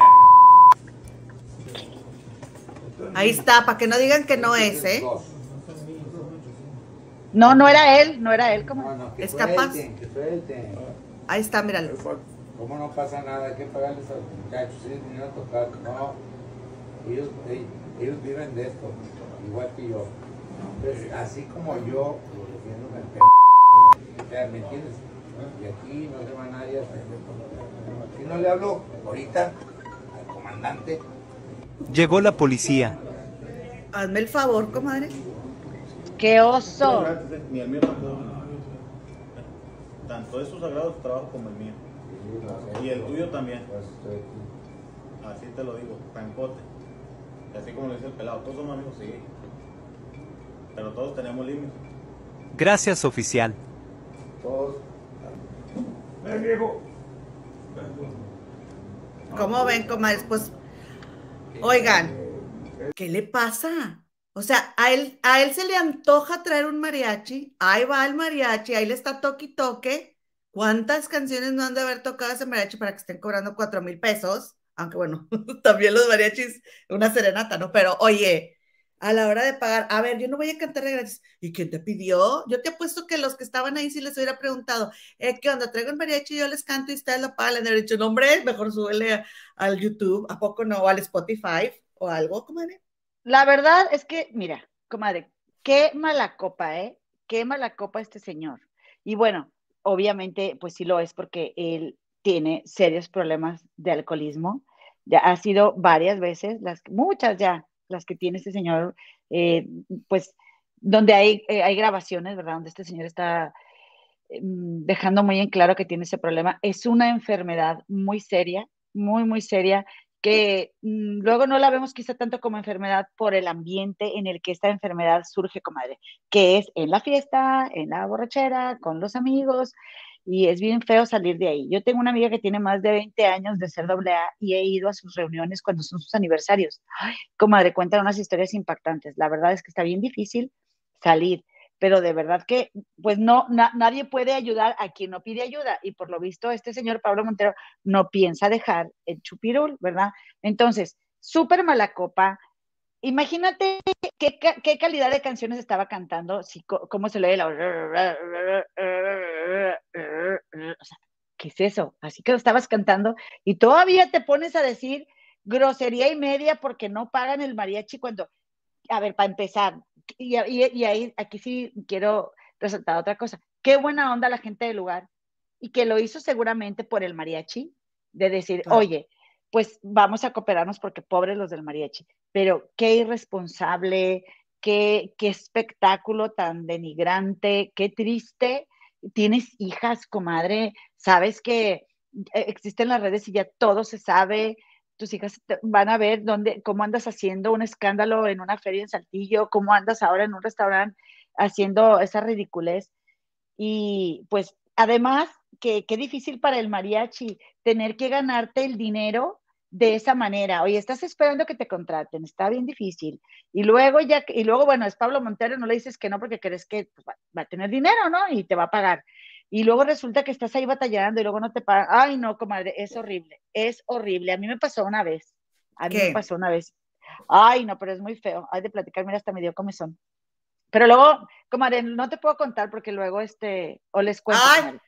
S2: Ahí está, para que no digan que no es, ¿eh?
S1: No, no era él, no era él, ¿cómo?
S5: No,
S2: es capaz.
S5: Que
S2: Ahí está, míralo.
S5: ¿Cómo no pasa nada? Hay que pagarles a los muchachos, ellos vinieron a tocar. No, ellos, ellos, viven de esto, igual que yo. Entonces, así como yo, lo defiendo el ¿me entiendes? Y aquí no se va nadie a Aquí no le hablo ahorita al comandante.
S4: Llegó la policía.
S2: Hazme el favor, comadre.
S1: ¡Qué oso!
S7: Tanto es su sagrado trabajo como el mío. Y el tuyo también. Así te lo digo, pancote. Y así como lo dice el pelado, todos somos amigos, sí. Pero todos tenemos límites.
S4: Gracias, oficial.
S5: Todos.
S6: Ven, viejo.
S2: ¿Cómo ven, comadres? Pues, oigan, ¿qué le pasa? O sea, a él, a él se le antoja traer un mariachi, ahí va el mariachi, ahí le está toque y toque. ¿Cuántas canciones no han de haber tocado ese mariachi para que estén cobrando cuatro mil pesos? aunque bueno, también los mariachis, una serenata, ¿no? Pero oye, a la hora de pagar, a ver, yo no voy a cantar de gratis. ¿Y quién te pidió? Yo te apuesto que los que estaban ahí sí les hubiera preguntado, eh, ¿qué onda? Traigo el mariachi, yo les canto y ustedes lo pagan. Le han dicho, no, hombre, mejor súbele al YouTube, ¿a poco no? O al Spotify o algo, comadre.
S1: La verdad es que, mira, comadre, qué mala copa, ¿eh? Qué mala copa este señor. Y bueno, obviamente, pues sí lo es porque él tiene serios problemas de alcoholismo. Ya ha sido varias veces, las muchas ya, las que tiene este señor, eh, pues donde hay, eh, hay grabaciones, ¿verdad? Donde este señor está mm, dejando muy en claro que tiene ese problema. Es una enfermedad muy seria, muy, muy seria, que mm, luego no la vemos quizá tanto como enfermedad por el ambiente en el que esta enfermedad surge, comadre, que es en la fiesta, en la borrachera, con los amigos, y es bien feo salir de ahí. Yo tengo una amiga que tiene más de 20 años de ser doble A y he ido a sus reuniones cuando son sus aniversarios. Ay, comadre, cuentan unas historias impactantes. La verdad es que está bien difícil salir, pero de verdad que, pues no, nadie puede ayudar a quien no pide ayuda y por lo visto este señor Pablo Montero no piensa dejar el chupirul, ¿verdad? Entonces, súper mala copa, Imagínate qué, qué, calidad de canciones estaba cantando, si, cómo se lee la... O sea, ¿qué es eso? Así que lo estabas cantando y todavía te pones a decir grosería y media porque no pagan el mariachi cuando... A ver, para empezar, y, y, ahí, aquí sí quiero resaltar otra cosa. Qué buena onda la gente del lugar y que lo hizo seguramente por el mariachi, de decir, oye, pues vamos a cooperarnos porque pobres los del mariachi. Pero qué irresponsable, qué, qué espectáculo tan denigrante, qué triste. Tienes hijas, comadre, sabes que eh, existen las redes y ya todo se sabe. Tus hijas van a ver dónde, cómo andas haciendo un escándalo en una feria en Saltillo, cómo andas ahora en un restaurante haciendo esa ridiculez. Y pues además, que qué difícil para el mariachi tener que ganarte el dinero de esa manera. Oye, estás esperando que te contraten, está bien difícil. Y luego ya, y luego, bueno, es Pablo Montero, no le dices que no porque crees que pues, va, a tener dinero, ¿no? Y te va a pagar. Y luego resulta que estás ahí batallando y luego no te pagan. Ay, no, comadre, es horrible, es horrible. A mí me pasó una vez. A mí me pasó una vez. Ay, no, pero es muy feo. Hay de platicar, mira, hasta me dio comezón. Pero luego, comadre, no te puedo contar porque luego, este, o les cuento.
S2: Ay, comadre,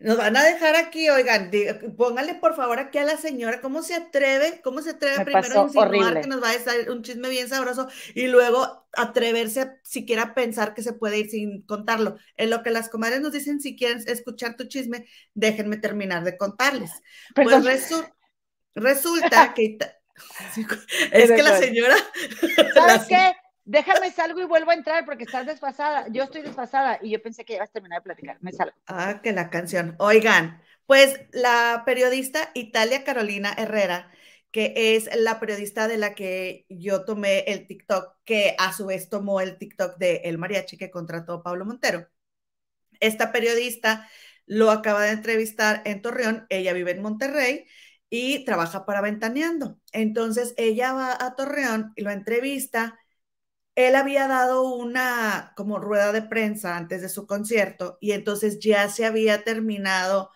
S2: nos van a dejar aquí, oigan, póngale por favor aquí a la señora, ¿cómo se atreve? ¿Cómo se atreve primero a insinuar que nos va a estar un chisme bien sabroso y luego atreverse a siquiera pensar que se puede ir sin contarlo? En lo que las comadres nos dicen, si quieren escuchar tu chisme, déjenme terminar de contarles. Pues resulta que... es que la señora...
S1: ¿Sabes qué? Déjame salgo y vuelvo a entrar porque estás desfasada. Yo estoy desfasada y yo pensé que ibas a terminar de platicar. Me salgo.
S2: Ah, que la canción. Oigan, pues la periodista Italia Carolina Herrera, que es la periodista de la que yo tomé el TikTok, que a su vez tomó el TikTok de El Mariachi que contrató Pablo Montero. Esta periodista lo acaba de entrevistar en Torreón, ella vive en Monterrey y trabaja para Ventaneando. Entonces ella va a Torreón y lo entrevista él había dado una como rueda de prensa antes de su concierto y entonces ya se había terminado,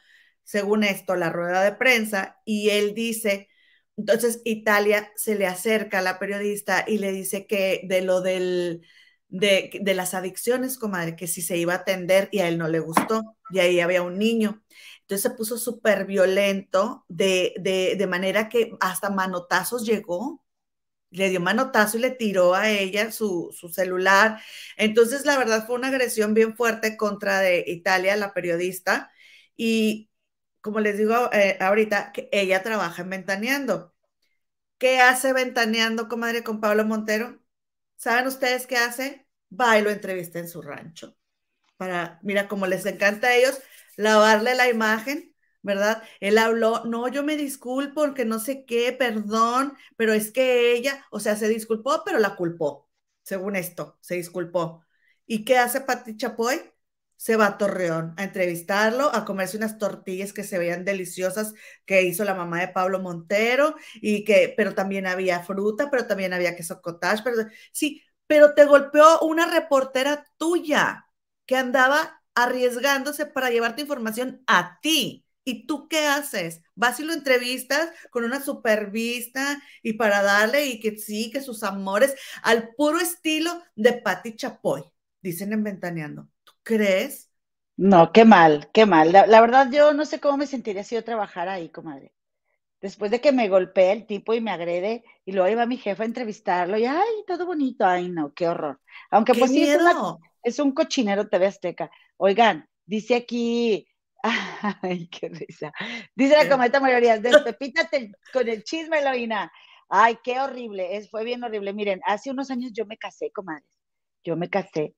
S2: según esto, la rueda de prensa y él dice, entonces Italia se le acerca a la periodista y le dice que de lo del, de, de las adicciones, comadre, que si se iba a atender y a él no le gustó y ahí había un niño. Entonces se puso súper violento de, de, de manera que hasta manotazos llegó le dio manotazo y le tiró a ella su, celular. Entonces, la verdad fue una agresión bien fuerte contra de Italia, la periodista. Y como les digo eh, ahorita, ella trabaja en Ventaneando. ¿Qué hace Ventaneando, comadre, con Pablo Montero? ¿Saben ustedes qué hace? Va y lo entrevista en su rancho. Para, mira, como les encanta a ellos, lavarle la imagen ¿verdad? Él habló, no, yo me disculpo porque no sé qué, perdón, pero es que ella, o sea, se disculpó, pero la culpó, según esto, se disculpó. ¿Y qué hace Pati Chapoy? Se va a Torreón a entrevistarlo, a comerse unas tortillas que se veían deliciosas que hizo la mamá de Pablo Montero y que, pero también había fruta, pero también había queso cottage, pero sí, pero te golpeó una reportera tuya que andaba arriesgándose para llevarte información a ti ¿Y tú qué haces? Vas y lo entrevistas con una supervista y para darle y que sí, que sus amores, al puro estilo de Patti Chapoy, dicen en Ventaneando. ¿Tú crees?
S1: No, qué mal, qué mal. La, la verdad, yo no sé cómo me sentiría si yo trabajara ahí, comadre. Después de que me golpee el tipo y me agrede, y luego iba mi jefa a entrevistarlo, y ay, todo bonito, ay, no, qué horror. Aunque
S2: ¡Qué
S1: pues sí, es, una-
S2: miedo!
S1: es un cochinero TV Azteca. Oigan, dice aquí, ay, qué risa. Dice la
S2: ¿Qué?
S1: cometa mayoría, despepítate con el chisme, Eloína. Ay, qué horrible, es, fue bien horrible. Miren, hace unos años yo me casé, comadres. Yo me casé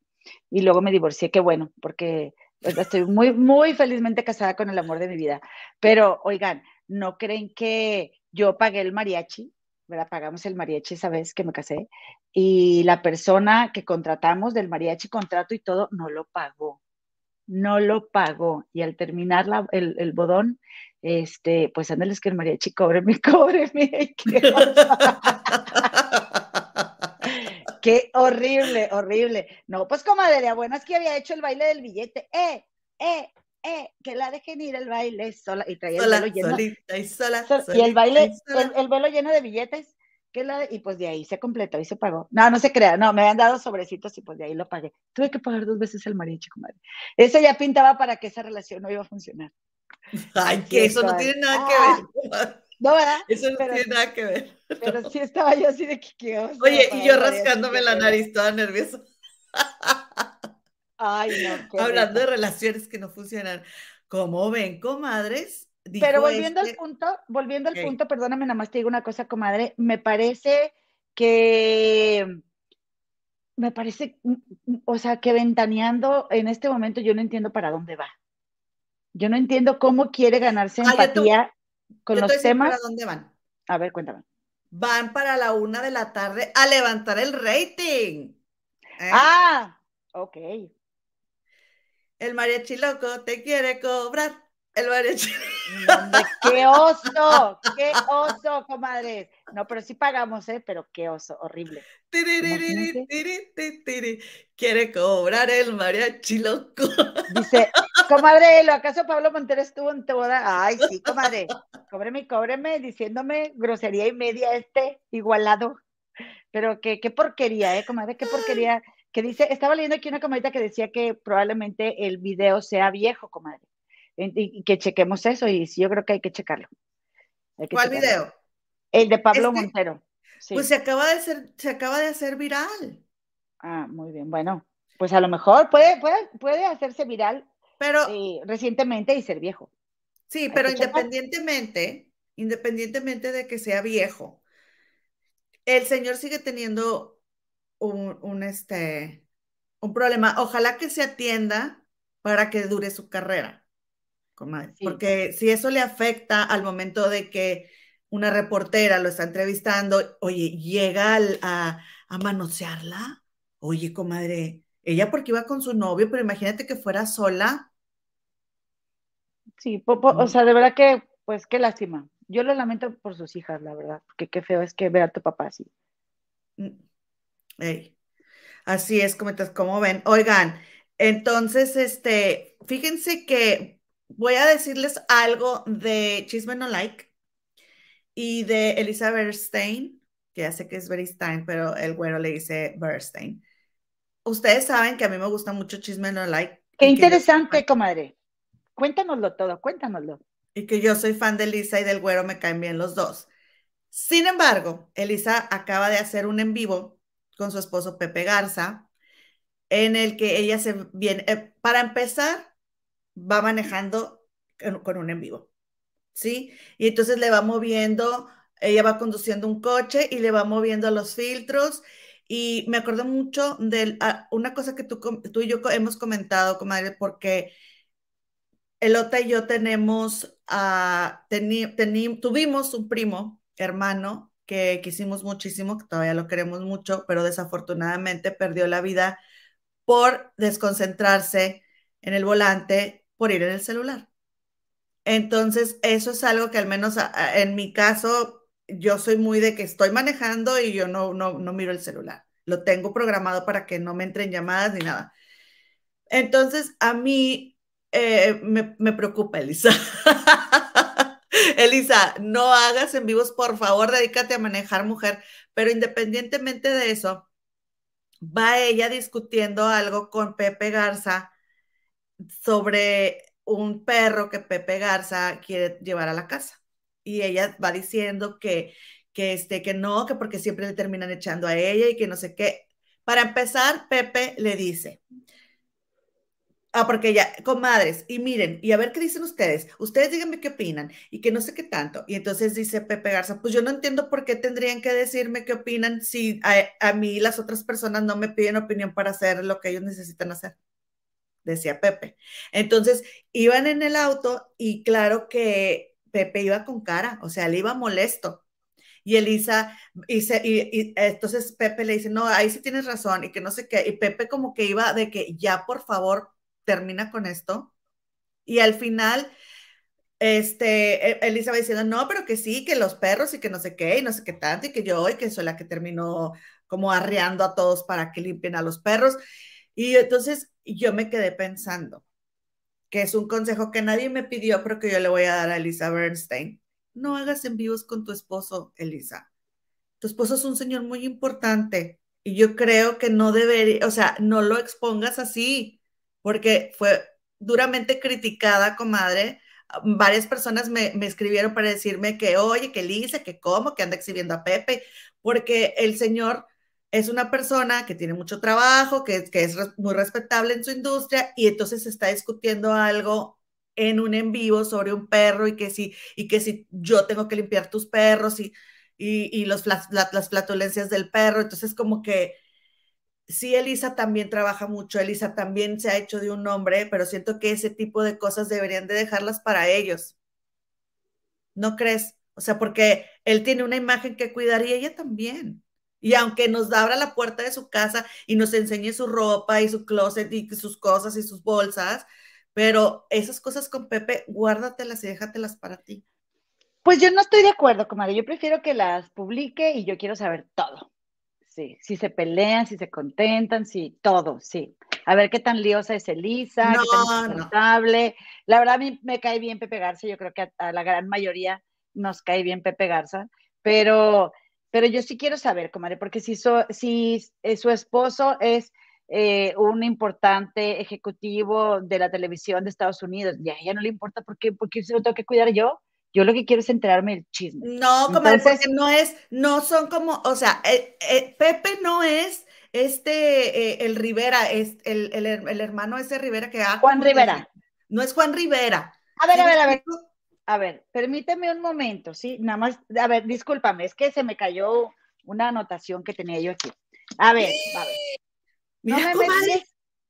S1: y luego me divorcié, qué bueno, porque estoy muy, muy felizmente casada con el amor de mi vida. Pero, oigan, ¿no creen que yo pagué el mariachi? ¿Verdad? Pagamos el mariachi esa vez que me casé y la persona que contratamos del mariachi, contrato y todo, no lo pagó. No lo pagó. Y al terminar la- el, el bodón, este, pues ándales que el mariachi, cóbreme, cóbreme. Qué, qué horrible, horrible. No, pues comadre, bueno, es que había hecho el baile del billete. ¡Eh, eh, eh! Que la dejen ir el baile sola. Y traía el velo lleno.
S2: solita y sola.
S1: Sol- y
S2: solita
S1: el baile,
S2: y sola.
S1: el, el velo lleno de billetes, que la, y pues de ahí se completó y se pagó. No, no se crea, no, me habían dado sobrecitos y pues de ahí lo pagué. Tuve que pagar dos veces el mariachi, comadre. Eso ya pintaba para que esa relación no iba a funcionar.
S2: Ay, que
S1: es,
S2: eso no tiene nada
S1: Ah.
S2: que ver.
S1: No, ¿verdad?
S2: Eso no
S1: Pero-
S2: tiene nada que ver.
S1: Pero sí estaba yo así de que qué
S2: Oye, y yo rascándome la nariz, toda nerviosa.
S1: Ay, no,
S2: Hablando de relaciones que no funcionan. Como ven, comadres?
S1: Pero volviendo
S2: este-
S1: al punto, volviendo al punto, perdóname, nada más te digo una cosa, comadre, me parece que, me parece, mm, mm, o sea, que ventaneando en este momento yo no entiendo para dónde va. Yo no entiendo cómo quiere ganarse
S2: Ah, yo te-
S1: empatía con
S2: Yo
S1: los temas.
S2: para dónde van.
S1: A ver, cuéntame.
S2: Van para la una de la tarde a levantar el rating. ¿eh?
S1: Ah, ok.
S2: El mariachi loco te quiere cobrar. El mariachi.
S1: Hombre, qué oso, qué oso, comadres. No, pero sí pagamos, ¿eh? Pero qué oso, horrible. Imagínate.
S2: Quiere cobrar el mariachi loco.
S1: Dice, comadre, ¿lo acaso Pablo Montero estuvo en tu boda? Ay, sí, comadre. Cóbreme, cóbreme, diciéndome grosería y media este igualado. Pero qué, qué porquería, ¿eh, comadre? Qué porquería. Que dice, estaba leyendo aquí una comadita que decía que probablemente el video sea viejo, comadre. Y, que chequemos eso, y yo creo que hay que checarlo. Hay que
S2: ¿Cuál
S1: checarlo.
S2: video?
S1: El de Pablo
S2: Este-
S1: Montero. Sí.
S2: Pues se acaba de ser, se acaba de hacer viral.
S1: Ah, muy bien. Bueno, pues a lo mejor puede, puede, puede hacerse viral
S2: Pero
S1: eh, recientemente y ser viejo.
S2: sí, pero independientemente, independientemente de que sea viejo, el señor sigue teniendo un, un, este, un problema. Ojalá que se atienda para que dure su carrera, comadre.
S1: Sí.
S2: Porque si eso le afecta al momento de que una reportera lo está entrevistando, oye, llega al- a, a manosearla. Oye, comadre, ella porque iba con su novio, pero imagínate que fuera sola.
S1: Sí, po- po- o
S2: Mm.
S1: sea, de verdad que, pues qué lástima. Yo lo lamento por sus hijas, la verdad, porque qué feo es que ver a tu papá así.
S2: Mm, ey. Así es, como, como ven. Oigan, entonces, este, fíjense que voy a decirles algo de Chisme No Like y de Elisa Bernstein, que ya sé que es Bernstein, pero el güero le dice Bernstein. Ustedes saben que a mí me gusta mucho Chisme No Like.
S1: Qué
S2: yo
S1: interesante,
S2: fan-
S1: comadre. Cuéntanoslo todo, cuéntanoslo.
S2: y que yo soy fan de Elisa y del güero, me caen bien los dos. Sin embargo, Elisa acaba de hacer un en vivo con su esposo Pepe Garza, en el que ella se viene, eh, para empezar, va manejando con, un en vivo, ¿sí? Y entonces le va moviendo, ella va conduciendo un coche y le va moviendo los filtros. Y me acuerdo mucho de una cosa que tú, tú y yo hemos comentado, comadre, porque Elota y yo tenemos, ah, teni- teni- tuvimos un primo, hermano, que quisimos muchísimo, que todavía lo queremos mucho, pero desafortunadamente perdió la vida por desconcentrarse en el volante, por ir en el celular. Entonces, eso es algo que al menos en mi caso, yo soy muy de que estoy manejando y yo no, no, no miro el celular. Lo tengo programado para que no me entren llamadas ni nada. Entonces, a mí eh, me, me preocupa, Elisa. Elisa, no hagas en vivos, por favor, dedícate a manejar mujer. Pero independientemente de eso, va ella discutiendo algo con Pepe Garza sobre un perro que Pepe Garza quiere llevar a la casa. Y ella va diciendo que, que, este, que no, que porque siempre le terminan echando a ella y que no sé qué. Para empezar, Pepe le dice, Ah, porque ya, comadres, y miren, y a ver qué dicen ustedes. Ustedes díganme qué opinan y que no sé qué tanto. Y entonces dice Pepe Garza, pues yo no entiendo por qué tendrían que decirme qué opinan si a, a mí las otras personas no me piden opinión para hacer lo que ellos necesitan hacer. Decía Pepe. Entonces, iban en el auto y claro que Pepe iba con cara, o sea, le iba molesto. Y Elisa, y, se, y, entonces Pepe le dice, no, ahí sí tienes razón, y que no sé qué. Y Pepe como que iba de que ya, por favor, termina con esto. Y al final, este, e, Elisa va diciendo, no, pero que sí, que los perros y que no sé qué, y no sé qué tanto, y que yo, y que soy la que terminó como arreando a todos para que limpien a los perros. Y entonces yo me quedé pensando, que es un consejo que nadie me pidió, pero que yo le voy a dar a Elisa Bernstein. No hagas envíos con tu esposo, Elisa. Tu esposo es un señor muy importante y yo creo que no debería, o sea, no lo expongas así porque fue duramente criticada, comadre. Varias personas me, me escribieron para decirme que, oye, que Lisa, que cómo, que anda exhibiendo a Pepe, porque el señor es una persona que tiene mucho trabajo, que, es muy respetable en su industria y entonces está discutiendo algo en un en vivo sobre un perro y que si, y que si yo tengo que limpiar tus perros y, y, los, las, las flatulencias del perro. Entonces como que sí, Elisa también trabaja mucho, Elisa también se ha hecho de un nombre, pero siento que ese tipo de cosas deberían de dejarlas para ellos. ¿No crees? O sea, porque él tiene una imagen que cuidar y ella también. Y aunque nos abra la puerta de su casa y nos enseñe su ropa y su closet y sus cosas y sus bolsas, pero esas cosas con Pepe, guárdatelas y déjatelas para ti.
S1: Pues yo no estoy de acuerdo, comadre. Yo prefiero que las publique y yo quiero saber todo sí. Si se pelean, si se contentan, sí, todo, sí. A ver qué tan liosa es Elisa,
S2: no,
S1: qué tan insoportable. No. La verdad, a mí me cae bien Pepe Garza, yo creo que a, a, la gran mayoría nos cae bien Pepe Garza, pero, pero yo sí quiero saber, comadre, porque si, so, si eh, su esposo es eh, un importante ejecutivo de la televisión de Estados Unidos, y a ella no le importa por qué, porque se lo tengo que cuidar yo. Yo lo que quiero es enterarme del chisme.
S2: No, comadre, Entonces, porque no es, no son como, o sea, eh, eh, Pepe no es este, el Rivera, es el, el, el, hermano ese Rivera que ha.
S1: Juan Rivera.
S2: No es Juan Rivera.
S1: A ver, a ver, a ver. A ver, permíteme un momento, ¿sí? Nada más, a ver, discúlpame, es que se me cayó una anotación que tenía yo aquí. A ver, a ver.
S2: No mira, comadre,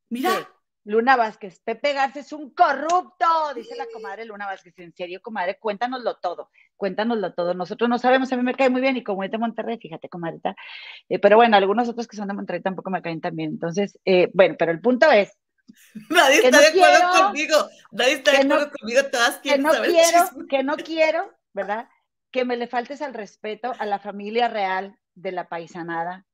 S2: mira.
S1: Sí. Luna Vázquez, Pepe Garza es un corrupto, dice la comadre Luna Vázquez. En serio, comadre, cuéntanoslo todo, cuéntanoslo todo. Nosotros no sabemos, a mí me cae muy bien y como es de Monterrey, fíjate, comadrita. Eh, pero bueno, algunos otros que son de Monterrey tampoco me caen tan bien. Entonces, eh, bueno, pero el punto es.
S2: Nadie está no de acuerdo quiero, conmigo, nadie está de acuerdo no, conmigo, todas quieren
S1: que no
S2: saber
S1: quiero, Que no quiero, ¿verdad? Que me le faltes al respeto a la familia real de la paisanada,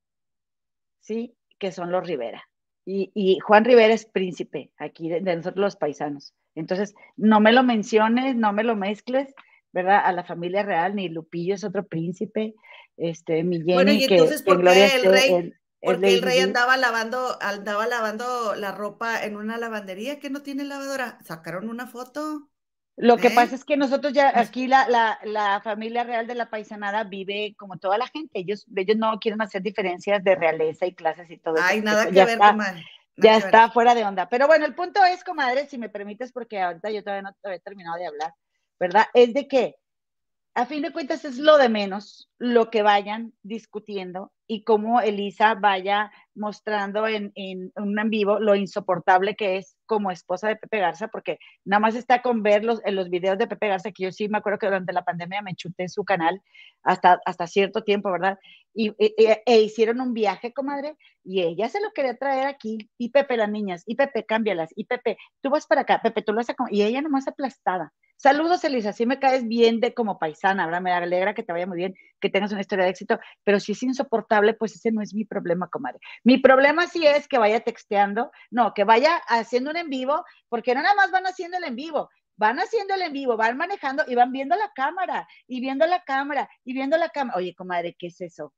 S1: ¿sí? Que son los Rivera. Y, y, Juan Rivera es príncipe aquí de, de, nosotros los paisanos. Entonces, no me lo menciones, no me lo mezcles, ¿verdad? A la familia real, ni Lupillo es otro príncipe, este, mi Jenny,
S2: bueno, y entonces,
S1: que,
S2: ¿por qué el rey,
S1: el,
S2: porque el rey andaba lavando, andaba lavando la ropa en una lavandería que no tiene lavadora? ¿Sacaron una foto?
S1: Lo que ¿Eh? pasa es que nosotros ya aquí la, la, la, familia real de la paisanada vive como toda la gente. Ellos, ellos no quieren hacer diferencias de realeza y clases y todo eso.
S2: nada que
S1: ya
S2: ver,
S1: está,
S2: comadre.
S1: Ya está ver. fuera de onda. Pero bueno, el punto es, comadre, si me permites, porque ahorita yo todavía no he terminado de hablar, ¿verdad? Es de que a fin de cuentas es lo de menos lo que vayan discutiendo y cómo Elisa vaya mostrando en, en, un en vivo lo insoportable que es como esposa de Pepe Garza, porque nada más está con ver los, en los videos de Pepe Garza, que yo sí me acuerdo que durante la pandemia me chuté su canal hasta, hasta cierto tiempo, ¿verdad? Y, e, e, hicieron un viaje, comadre, y ella se lo quería traer aquí, y Pepe las niñas, y Pepe cámbialas, y Pepe, tú vas para acá, Pepe, tú lo a... Y ella nomás aplastada, Saludos, Elisa, sí me caes bien de como paisana, ¿verdad? Me alegra que te vaya muy bien, que tengas una historia de éxito, pero si es insoportable, pues ese no es mi problema, comadre. Mi problema sí es que vaya texteando, no, que vaya haciendo un en vivo, porque no nada más van haciendo el en vivo, van haciendo el en vivo, van manejando y van viendo la cámara, y viendo la cámara, y viendo la cámara. Oye, comadre, ¿qué es eso?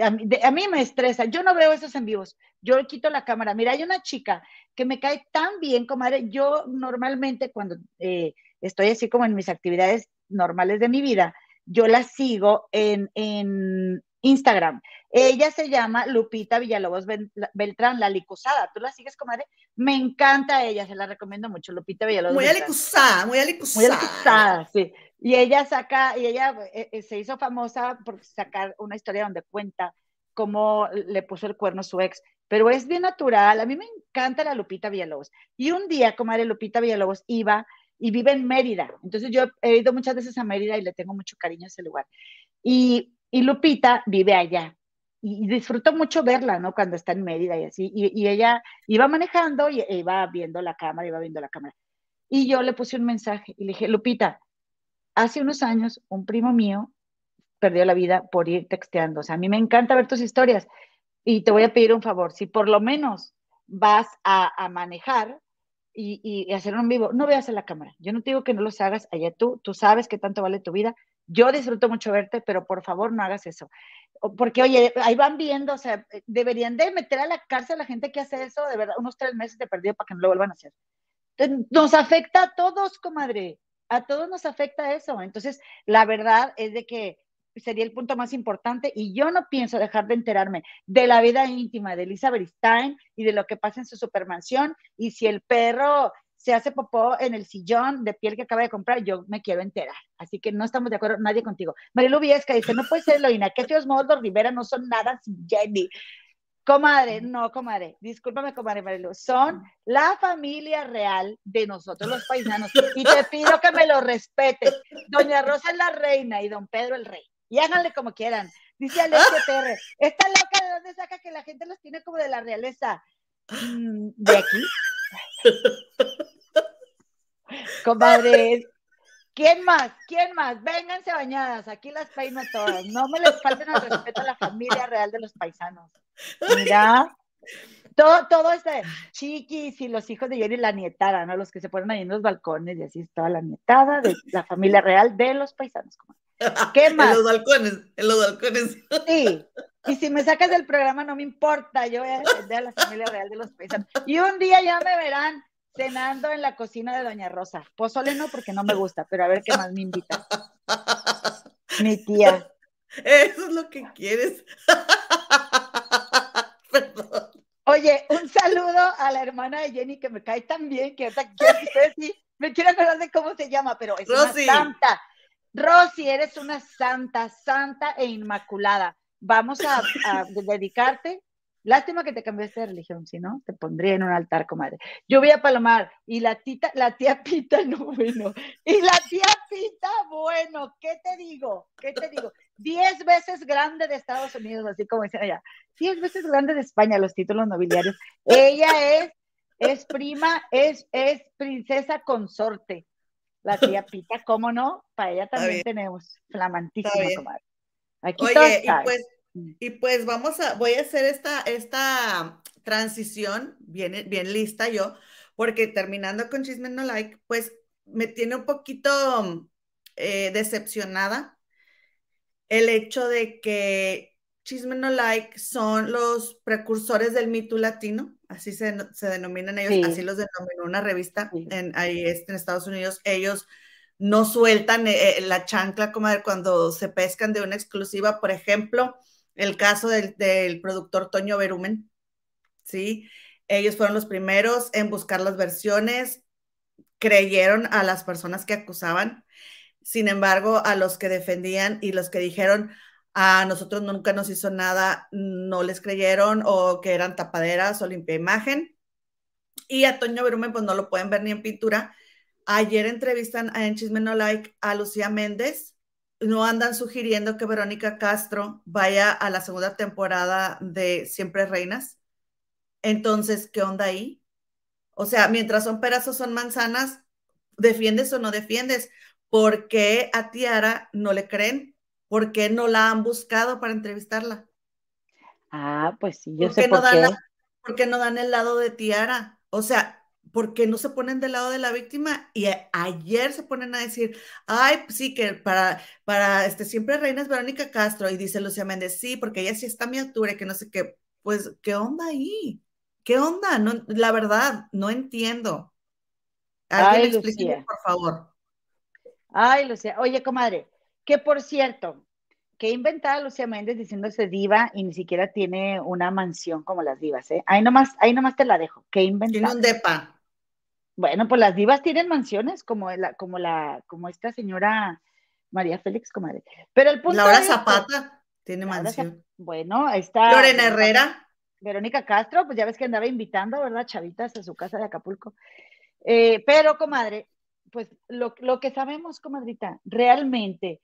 S1: A mí, me estresa, yo no veo esos en vivos, yo quito la cámara. Mira, hay una chica que me cae tan bien, comadre, yo normalmente cuando eh, estoy así como en mis actividades normales de mi vida, yo la sigo en, en Instagram. Ella se llama Lupita Villalobos Beltrán, la licusada. ¿Tú la sigues, comadre? Me encanta ella, se la recomiendo mucho, Lupita Villalobos.
S2: Muy alicusada, muy alicusada.
S1: Muy alicusada, sí. Y ella saca, y ella eh, eh, se hizo famosa por sacar una historia donde cuenta cómo le puso el cuerno a su ex, pero es bien natural. A mí me encanta la Lupita Villalobos. Y un día, comadre, Lupita Villalobos iba y vive en Mérida. Entonces yo he ido muchas veces a Mérida y le tengo mucho cariño a ese lugar. Y, y Lupita vive allá. Y, disfruto mucho verla, ¿no? Cuando está en Mérida y así. Y, y ella iba manejando y e iba viendo la cámara, iba viendo la cámara. Y yo le puse un mensaje y le dije, Lupita, hace unos años un primo mío perdió la vida por ir texteando. O sea, a mí me encanta ver tus historias y te voy a pedir un favor, si por lo menos vas a, manejar y, y, hacer un vivo, no veas a la cámara. Yo no te digo que no los hagas, allá tú, tú sabes que tanto vale tu vida. Yo disfruto mucho verte, pero por favor no hagas eso. Porque, oye, ahí van viendo, o sea, deberían de meter a la cárcel a la gente que hace eso, de verdad, unos tres meses de perdido para que no lo vuelvan a hacer. Nos afecta a todos, comadre a todos nos afecta eso. Entonces, la verdad es de que sería el punto más importante y yo no pienso dejar de enterarme de la vida íntima de Elizabeth Stein y de lo que pasa en su supermansión y si el perro se hace popó en el sillón de piel que acaba de comprar, yo me quiero enterar. Así que no estamos de acuerdo nadie contigo. Marilu Viesca dice, no puede ser Eloína, que feos modos Rivera no son nada sin Jenny. Comadre, no, comadre, discúlpame, comadre Marilu, son la familia real de nosotros los paisanos y te pido que me lo respetes. Doña Rosa es la reina y don Pedro el rey. Y háganle como quieran. Dice Alexia Terre, esta loca de dónde saca que la gente los tiene como de la realeza. Mm, de aquí. Comadre, ¿Quién más? ¿Quién más? Vénganse bañadas, aquí las peino todas. No me les falten el respeto a la familia real de los paisanos. Mira, todo, todo este chiquis y los hijos de Jenny, la nietada, ¿no? Los que se ponen ahí en los balcones y así estaba la nietada de la familia real de los paisanos. ¿Qué más?
S2: En los balcones, en los balcones.
S1: Sí, y si me sacas del programa no me importa, yo voy a defender a la familia real de los paisanos. Y un día ya me verán cenando en la cocina de Doña Rosa. Pozole no, porque no me gusta, pero a ver qué más me invita. Mi tía.
S2: Eso es lo que quieres. Perdón.
S1: Oye, un saludo a la hermana de Jenny que me cae tan bien que ahorita quiero sí, me quiero acordar de cómo se llama, pero es una santa. Rosy, eres una santa, santa e inmaculada. Vamos a, dedicarte Lástima que te cambiaste de religión, si no, te pondría en un altar, comadre. Yo voy a Palomar y la tita, la tía Pita, no, bueno. Y la tía Pita, bueno, ¿qué te digo? ¿Qué te digo? Diez veces grande de Estados Unidos, así como dicen allá. Diez veces grande de España, los títulos nobiliarios. Ella es, es prima, es, es princesa consorte. La tía Pita, ¿cómo no? Para ella también tenemos flamantísima, comadre.
S2: Aquí Oye, y pues Mm. Y pues vamos a, voy a hacer esta, esta transición bien, bien lista yo, porque terminando con Chisme No Like, pues me tiene un poquito eh, decepcionada el hecho de que Chisme No Like son los precursores del mito latino, así se, denominan ellos, así los denominó una revista en, ahí en Estados Unidos. Ellos no sueltan eh, eh, la chancla como cuando se pescan de una exclusiva, por ejemplo el caso del, productor Toño Berumen, ¿sí? Ellos fueron los primeros en buscar las versiones, creyeron a las personas que acusaban, sin embargo, a los que defendían y los que dijeron, a nosotros nunca nos hizo nada, no les creyeron o que eran tapaderas o limpia imagen. Y a Toño Berumen, pues no lo pueden ver ni en pintura. Ayer entrevistan en Chisme No Like a Lucía Méndez, no andan sugiriendo que Verónica Castro vaya a la segunda temporada de Siempre Reinas. Entonces, ¿qué onda ahí? O sea, mientras son peras o son manzanas, ¿defiendes o no defiendes? ¿Por qué a Tiara no le creen? ¿Por qué no la han buscado para entrevistarla?
S1: Ah, pues sí, yo
S2: ¿Por
S1: sé
S2: qué
S1: por
S2: no dan
S1: qué.
S2: la- por qué no dan el lado de Tiara? O sea, ¿por qué no se ponen del lado de la víctima? Y a- ayer se ponen a decir, ay, pues sí, que para, para este, siempre reina es Verónica Castro. Y dice Lucía Méndez, sí, porque ella sí está a mi altura y que no sé qué. Pues, ¿qué onda ahí? ¿Qué onda? No, la verdad, no entiendo. Alguien
S1: Ay,
S2: explíqueme,
S1: Lucía.
S2: por favor.
S1: Ay, Lucía. Oye, comadre, que por cierto, que inventada Lucía Méndez diciéndose diva y ni siquiera tiene una mansión como las divas, ¿eh? Ahí nomás, ahí nomás te la dejo. Que
S2: Tiene
S1: inventada.
S2: un depa.
S1: Bueno, pues las divas tienen mansiones como la, como la, como esta señora María Félix, comadre. Pero el punto
S2: Laura
S1: que-
S2: Zapata tiene
S1: Laura
S2: mansión.
S1: bueno, ahí está.
S2: Lorena Herrera.
S1: Verónica Castro, pues ya ves que andaba invitando, ¿verdad? Chavitas a su casa de Acapulco. Eh, pero, comadre, pues lo, lo que sabemos, comadrita, realmente,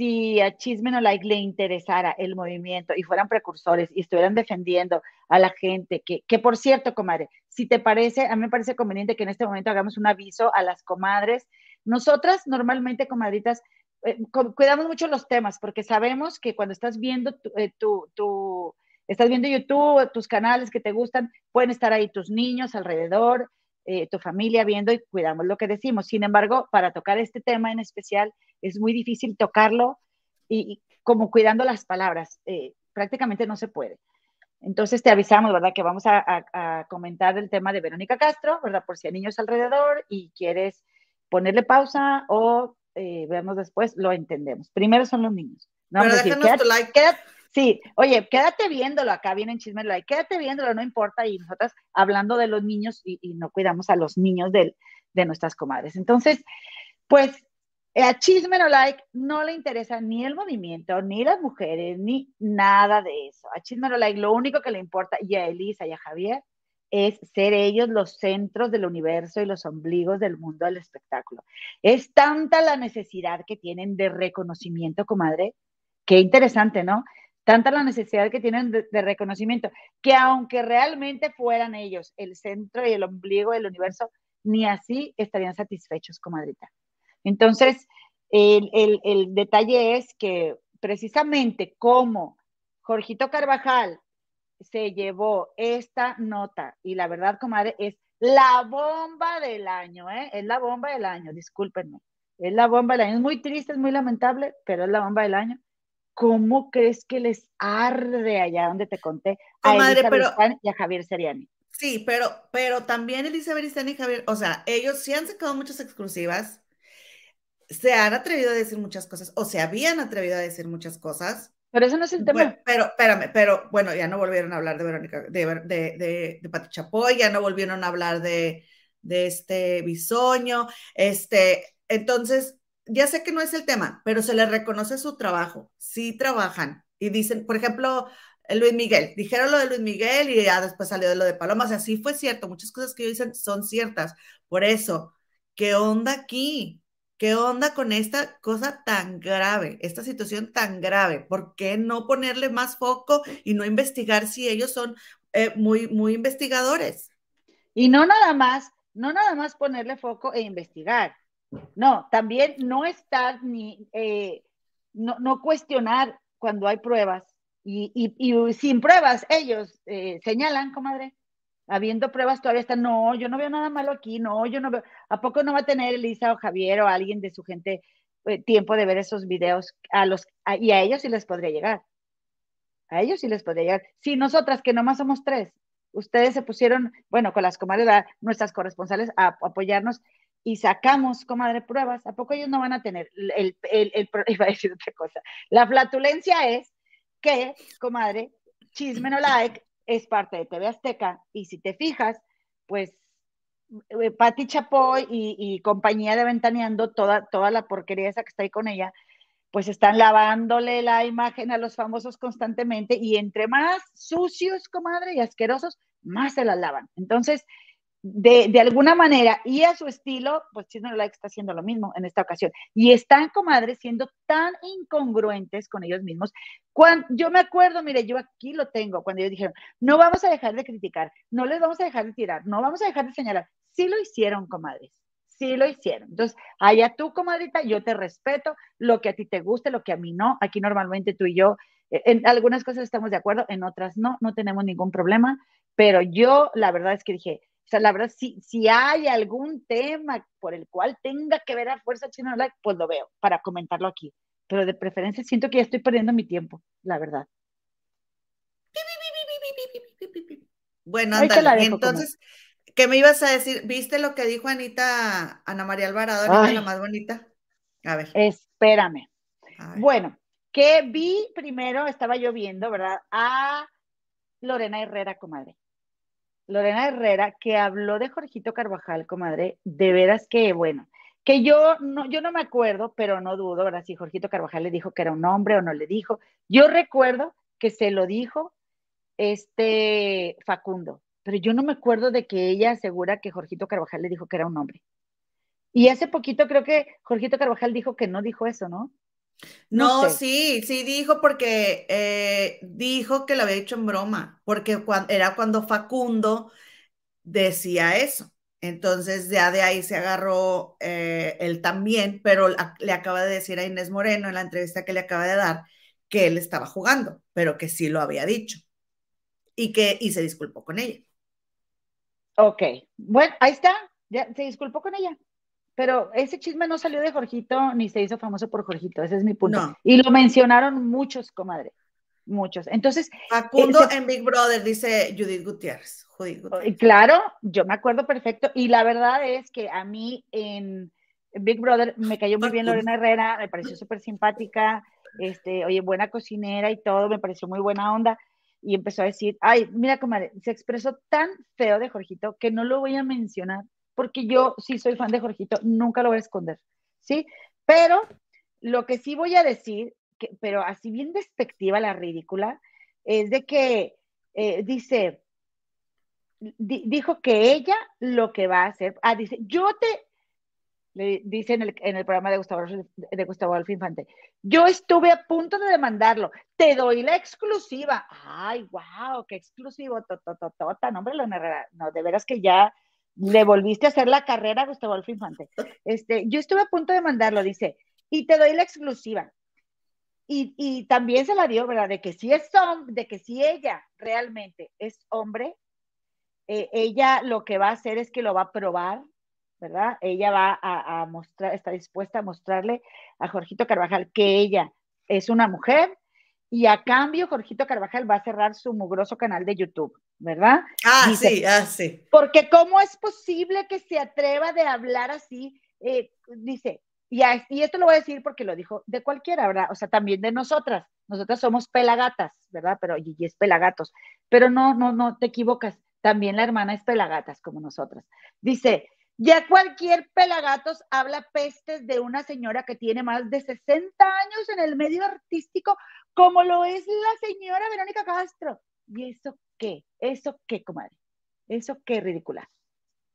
S1: si a Chisme No Like le interesara el movimiento y fueran precursores y estuvieran defendiendo a la gente, que, que por cierto, comadre, si te parece, a mí me parece conveniente que en este momento hagamos un aviso a las comadres. Nosotras normalmente, comadritas, eh, cu- cuidamos mucho los temas porque sabemos que cuando estás viendo tu, eh, tu- tu- estás viendo YouTube, tus canales que te gustan, pueden estar ahí tus niños alrededor, eh, tu familia viendo y cuidamos lo que decimos. Sin embargo, para tocar este tema en especial, es muy difícil tocarlo y, y como cuidando las palabras. eh, prácticamente no se puede. Entonces te avisamos, ¿verdad? Que vamos a, a- a comentar el tema de Verónica Castro, ¿verdad? Por si hay niños alrededor y quieres ponerle pausa o eh, vemos después, lo entendemos. Primero son los niños. No, vamos a decir, quédate-
S2: tu like.
S1: quédate- sí, oye, quédate viéndolo acá, viene en Chisme Like, quédate viéndolo, no importa, y nosotras hablando de los niños y, no cuidamos a los niños del- de nuestras comadres. Entonces, pues eh, a Chisme No Like no le interesa ni el movimiento, ni las mujeres, ni nada de eso. A Chisme No Like lo único que le importa, y a Elisa y a Javier, es ser ellos los centros del universo y los ombligos del mundo del espectáculo. Es tanta la necesidad que tienen de reconocimiento, comadre, qué interesante, ¿no? Tanta la necesidad que tienen de, reconocimiento, que aunque realmente fueran ellos el centro y el ombligo del universo, ni así estarían satisfechos, comadrita. Entonces, el, el, el detalle es que precisamente como Jorgito Carvajal se llevó esta nota y la verdad, comadre, es la bomba del año, ¿eh? Es la bomba del año, discúlpenme. Es la bomba del año. Es muy triste, es muy lamentable, pero es la bomba del año. ¿Cómo crees que les arde allá donde te conté a Elisa
S2: pero-
S1: y a Javier Seriani?
S2: Sí, pero, pero también Elizabeth Istán y Javier, o sea, ellos sí han sacado muchas exclusivas, se han atrevido a decir muchas cosas, o se habían atrevido a decir muchas cosas.
S1: Pero eso no es el tema.
S2: Bueno, pero, espérame, pero bueno, ya no volvieron a hablar de Verónica, de, de, de, de Pati Chapoy, ya no volvieron a hablar de, de este Bisoño, este, entonces, ya sé que no es el tema, pero se les reconoce su trabajo, sí trabajan, y dicen, por ejemplo, Luis Miguel, dijeron lo de Luis Miguel y ya después salió de lo de Paloma, o sea, sí fue cierto, muchas cosas que ellos dicen son ciertas, por eso, ¿qué onda aquí? ¿Qué onda con esta cosa tan grave, esta situación tan grave? ¿Por qué no ponerle más foco y no investigar si ellos son eh, muy, muy investigadores?
S1: Y no nada más, no nada más ponerle foco e investigar. No, también no estar ni, eh, no, no, cuestionar cuando hay pruebas. Y, y, sin pruebas, ellos eh, señalan, comadre, habiendo pruebas todavía están, no, yo no veo nada malo aquí, no, yo no veo, ¿a poco no va a tener Elisa o Javier o alguien de su gente eh, tiempo de ver esos videos? A los, y a ellos sí les podría llegar. A ellos sí les podría llegar. Si nosotras, que nomás somos tres, ustedes se pusieron, bueno, con las comadres, nuestras corresponsales, a apoyarnos y sacamos, comadre, pruebas, ¿a poco ellos no van a tener? El, el, el, iba a decir otra cosa. La flatulencia es que, comadre, chisme no like es parte de TV Azteca y si te fijas, pues eh, Patti Chapoy y, y, compañía de Ventaneando, toda, toda la porquería esa que está ahí con ella, pues están lavándole la imagen a los famosos constantemente y entre más sucios, comadre, y asquerosos, más se las lavan. Entonces, de, de, alguna manera y a su estilo, pues Chisme Like está haciendo lo mismo en esta ocasión. Y están, comadres, siendo tan incongruentes con ellos mismos. Cuando, yo me acuerdo, mire, yo aquí lo tengo, cuando ellos dijeron, no vamos a dejar de criticar, no les vamos a dejar de tirar, no vamos a dejar de señalar. Sí lo hicieron, comadres. sí lo hicieron. Entonces, allá tú, comadrita, yo te respeto, lo que a ti te guste, lo que a mí no. Aquí normalmente tú y yo, eh, en algunas cosas estamos de acuerdo, en otras no, no tenemos ningún problema, pero yo la verdad es que dije, o sea, la verdad, si, si hay algún tema por el cual tenga que ver a Fuerza China Online, pues lo veo para comentarlo aquí. Pero de preferencia siento que ya estoy perdiendo mi tiempo, la verdad.
S2: Bueno, ándale. Entonces, ¿qué me ibas a decir? ¿Viste lo que dijo Anita, Ana María Alvarado, la más bonita? A ver.
S1: Espérame.
S2: a ver.
S1: Bueno, que vi primero, estaba yo viendo, ¿verdad? A Lorena Herrera, comadre. Lorena Herrera, que habló de Jorgito Carvajal, comadre, de veras que, bueno, que yo no, yo no me acuerdo, pero no dudo, ¿verdad? Si Jorgito Carvajal le dijo que era un hombre o no le dijo. Yo recuerdo que se lo dijo este Facundo, pero yo no me acuerdo de que ella asegura que Jorgito Carvajal le dijo que era un hombre. Y hace poquito creo que Jorgito Carvajal dijo que no dijo eso, ¿no?
S2: No,
S1: sé.
S2: sí, sí dijo porque eh, dijo que lo había dicho en broma, porque era cuando Facundo decía eso. Entonces ya de ahí se agarró eh, él también, pero a- le acaba de decir a Inés Moreno en la entrevista que le acaba de dar que él estaba jugando, pero que sí lo había dicho y que y se disculpó con ella.
S1: Ok, bueno, ahí está, ya se disculpó con ella. Pero ese chisme no salió de Jorgito ni se hizo famoso por Jorgito, ese es mi punto.
S2: No.
S1: Y lo mencionaron muchos, comadre, muchos. Entonces,
S2: Facundo
S1: Ese-
S2: en Big Brother, dice Judith Gutiérrez. Judith
S1: Eh,
S2: Gutiérrez.
S1: Claro, yo me acuerdo perfecto. Y la verdad es que a mí en Big Brother me cayó muy bien. Lorena Herrera, me pareció súper simpática, este, oye, buena cocinera y todo, me pareció muy buena onda. Y empezó a decir, ay, mira, comadre, se expresó tan feo de Jorgito que no lo voy a mencionar, porque yo sí soy fan de Jorgito, nunca lo voy a esconder, ¿sí? Pero lo que sí voy a decir, pero así bien despectiva, la ridícula, es de que eh, dice, di- dijo que ella lo que va a hacer, ah, dice, yo te, le dice en el, en el programa de Gustavo, de Gustavo Adolfo Infante, yo estuve a punto de demandarlo, te doy la exclusiva. Ay, wow, qué exclusivo, totototota, no, hombre, Herrera, no, de veras que ya le volviste a hacer la carrera Gustavo Adolfo Infante. Este, yo estuve a punto de mandarlo, dice, y te doy la exclusiva. Y, y también se la dio, ¿verdad? De que si es hombre, de que si ella realmente es hombre, eh, ella lo que va a hacer es que lo va a probar, ¿verdad? Ella va a, mostrar, está dispuesta a mostrarle a Jorgito Carvajal que ella es una mujer y a cambio Jorgito Carvajal va a cerrar su mugroso canal de YouTube, ¿verdad?
S2: Ah,
S1: Dice,
S2: sí, ah, sí.
S1: Porque cómo es posible que se atreva de hablar así, eh, dice, y, a, y, esto lo voy a decir porque lo dijo de cualquiera, ¿verdad? O sea, también de nosotras. Nosotras somos pelagatas, ¿verdad? Pero Gigi es pelagatos. Pero no, no, no te equivocas. También la hermana es pelagatas como nosotras. Dice, ya cualquier pelagatos habla pestes de una señora que tiene más de 60 años en el medio artístico, como lo es la señora Verónica Castro. ¿Y eso qué? ¿Eso qué, comadre? ¿Eso qué ridícula?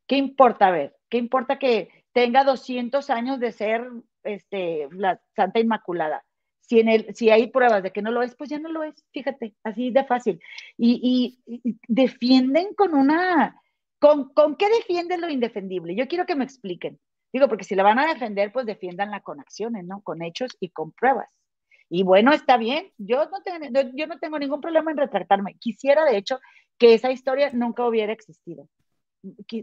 S1: ¿Qué importa ver? ¿Qué importa que tenga 200 años de ser este, la Santa Inmaculada? Si, en el, si hay pruebas de que no lo es, pues ya no lo es, fíjate, así de fácil. Y, defienden con una, ¿con, ¿con qué defienden lo indefendible? Yo quiero que me expliquen. Digo, porque si la van a defender, pues defiéndanla con acciones, ¿no? Con hechos y con pruebas. Y bueno, está bien, yo no, tengo, yo no tengo ningún problema en retractarme. Quisiera, de hecho, que esa historia nunca hubiera existido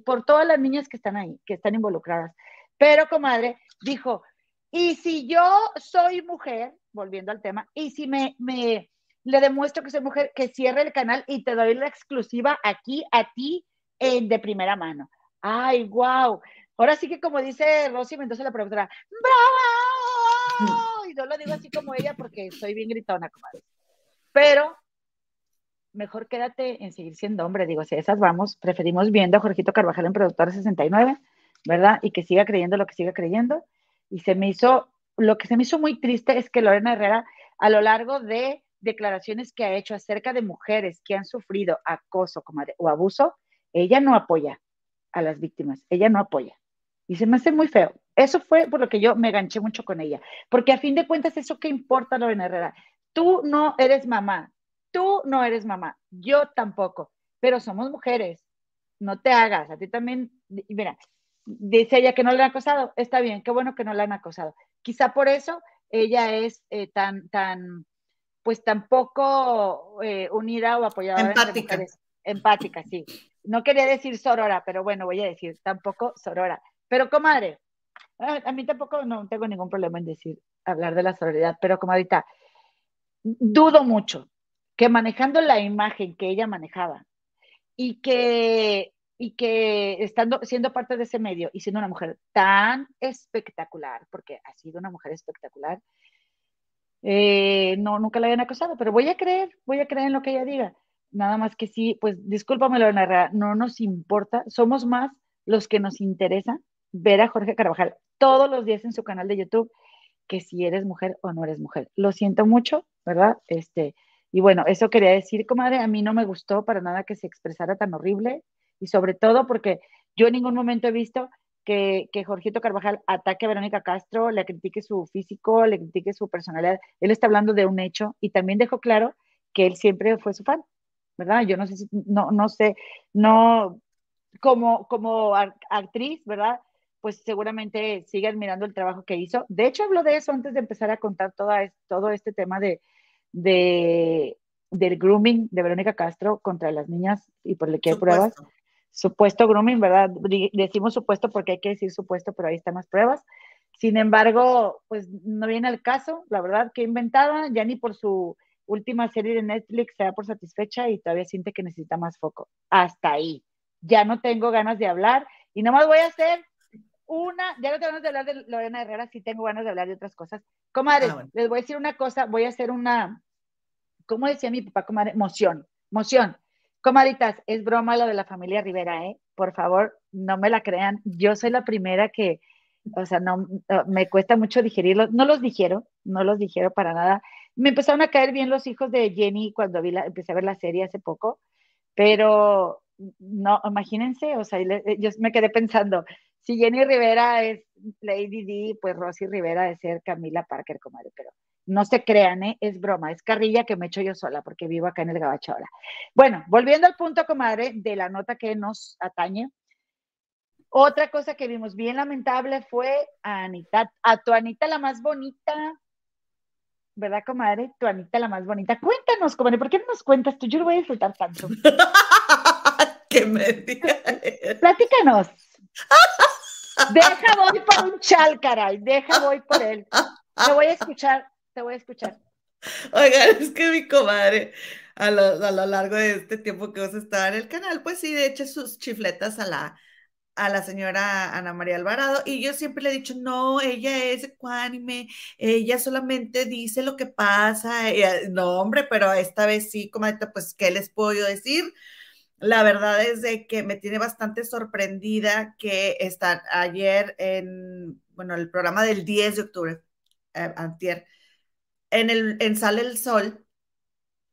S1: por todas las niñas que están ahí, que están involucradas. Pero, comadre, dijo, y si yo soy mujer, volviendo al tema, y si me, me le demuestro que soy mujer, que cierre el canal y te doy la exclusiva aquí a ti de primera mano. Ay, wow. Ahora sí que como dice Rosy Mendoza, la productora, ¡bravo! Y no lo digo así como ella porque soy bien gritona, comadre. Pero mejor quédate en seguir siendo hombre. Digo, si esas vamos, preferimos viendo a Jorgito Carvajal en Productor 69, ¿verdad? Y que siga creyendo lo que siga creyendo. Y se me hizo, lo que se me hizo muy triste es que Lorena Herrera, a lo largo de declaraciones que ha hecho acerca de mujeres que han sufrido acoso comadre, o abuso, ella no apoya a las víctimas, ella no apoya. Y se me hace muy feo. Eso fue por lo que yo me ganché mucho con ella. Porque a fin de cuentas, ¿eso qué importa, Lorena Herrera? Tú no eres mamá, tú no eres mamá, yo tampoco, pero somos mujeres, no te hagas, a ti también, mira, dice ella que no le han acosado. Está bien, qué bueno que no la han acosado. Quizá por eso ella es eh, tan, tan, pues tampoco eh, unida o apoyada.
S2: Empática.
S1: Empática, sí. No quería decir sorora, pero bueno, voy a decir tampoco sorora. Pero comadre, a mí tampoco no tengo ningún problema en decir, hablar de la sororidad, pero como ahorita, dudo mucho que manejando la imagen que ella manejaba y que, y que estando, siendo parte de ese medio y siendo una mujer tan espectacular, porque ha sido una mujer espectacular, eh, no, nunca la habían acosado, pero voy a creer, voy a creer en lo que ella diga. Nada más que sí, pues discúlpame, Lorena no nos importa, somos más los que nos interesa ver a Jorge Carvajal todos los días en su canal de YouTube que si eres mujer o no eres mujer. Lo siento mucho, ¿verdad? Este, y bueno, eso quería decir, comadre, a mí no me gustó para nada que se expresara tan horrible y sobre todo porque yo en ningún momento he visto que, que Jorgito Carvajal ataque a Verónica Castro, le critique su físico, le critique su personalidad. Él está hablando de un hecho y también dejó claro que él siempre fue su fan, ¿verdad? Yo no sé si, no, no sé, no, como, como actriz, ¿verdad? pues seguramente sigue admirando el trabajo que hizo. De hecho, habló de eso antes de empezar a contar toda, todo este tema de, de, del grooming de Verónica Castro contra las niñas y por el que hay pruebas. Supuesto grooming, ¿verdad? Decimos supuesto porque hay que decir supuesto, pero ahí están las pruebas. Sin embargo, pues no viene al caso, la verdad que inventada, ya ni por su última serie de Netflix se da por satisfecha y todavía siente que necesita más foco. Hasta ahí. Ya no tengo ganas de hablar y no más voy a hacer una, ya no tengo ganas de hablar de Lorena Herrera, sí tengo ganas de hablar de otras cosas. Comadre, ah, les voy a decir una cosa, voy a hacer una, ¿cómo decía mi papá, comadre? Moción, moción. Comadritas, es broma lo de la familia Rivera, ¿eh? Por favor, no me la crean. Yo soy la primera que, o sea, no, me cuesta mucho digerirlo. No los dijeron, no los dijeron para nada. Me empezaron a caer bien los hijos de Jenny cuando vi la, empecé a ver la serie hace poco, pero no, imagínense, o sea, yo me quedé pensando, si Jenny Rivera es Lady D, pues Rosy Rivera de ser Camila Parker, comadre, pero no se crean, ¿eh? es broma, es carrilla que me echo yo sola porque vivo acá en el Gabacho ahora. Bueno, volviendo al punto, comadre, de la nota que nos atañe. Otra cosa que vimos bien lamentable fue a Anita, a tu Anita la más bonita, ¿verdad, comadre? Tu Anita la más bonita. Cuéntanos, comadre, ¿por qué no nos cuentas tú? Yo lo voy a disfrutar tanto.
S2: que me diga.
S1: Platícanos. Deja voy por un chal, caray. Deja voy por él. Te voy a escuchar, te voy a escuchar.
S2: Oigan, es que mi comadre, a lo, largo de este tiempo que vos estar en el canal, pues sí, de hecho sus chifletas a la, a la señora Ana María Alvarado y yo siempre le he dicho, no, ella es ecuánime, ella solamente dice lo que pasa, no, hombre, pero esta vez sí, comadre, pues, ¿qué les puedo decir? La verdad es de que me tiene bastante sorprendida que está ayer en, bueno, el programa del 10 de octubre, eh, antier, en, el, en Sale el Sol,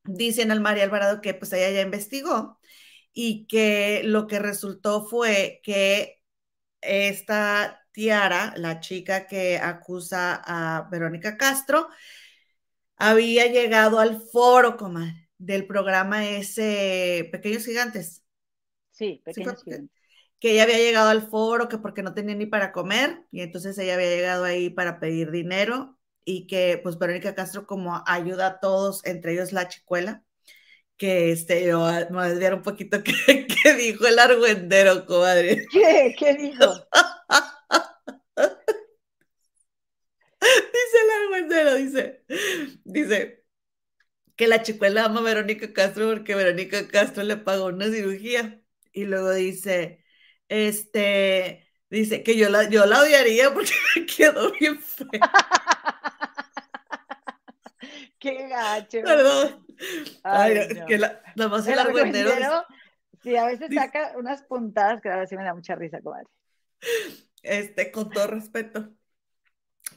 S2: dicen al María Alvarado que pues ella ya investigó y que lo que resultó fue que esta Tiara, la chica que acusa a Verónica Castro, había llegado al foro, comadre del programa ese Pequeños Gigantes.
S1: Sí, Pequeños Gigantes.
S2: Que ella había llegado al foro, que porque no tenía ni para comer, y entonces ella había llegado ahí para pedir dinero, y que pues Verónica Castro como ayuda a todos, entre ellos la chicuela, que este, yo me voy a desviar un poquito, que, dijo el argüendero, comadre.
S1: ¿Qué? ¿Qué dijo?
S2: dice el argüendero, dice, dice, que la chicuela ama a Verónica Castro porque Verónica Castro le pagó una cirugía. Y luego dice, este, dice que yo la, yo la odiaría porque me quedó bien fea.
S1: Qué gacho.
S2: Perdón. Ay, que la, nada más el, el
S1: Sí, a veces saca unas puntadas que a veces me da mucha risa, comadre.
S2: Este, con todo respeto.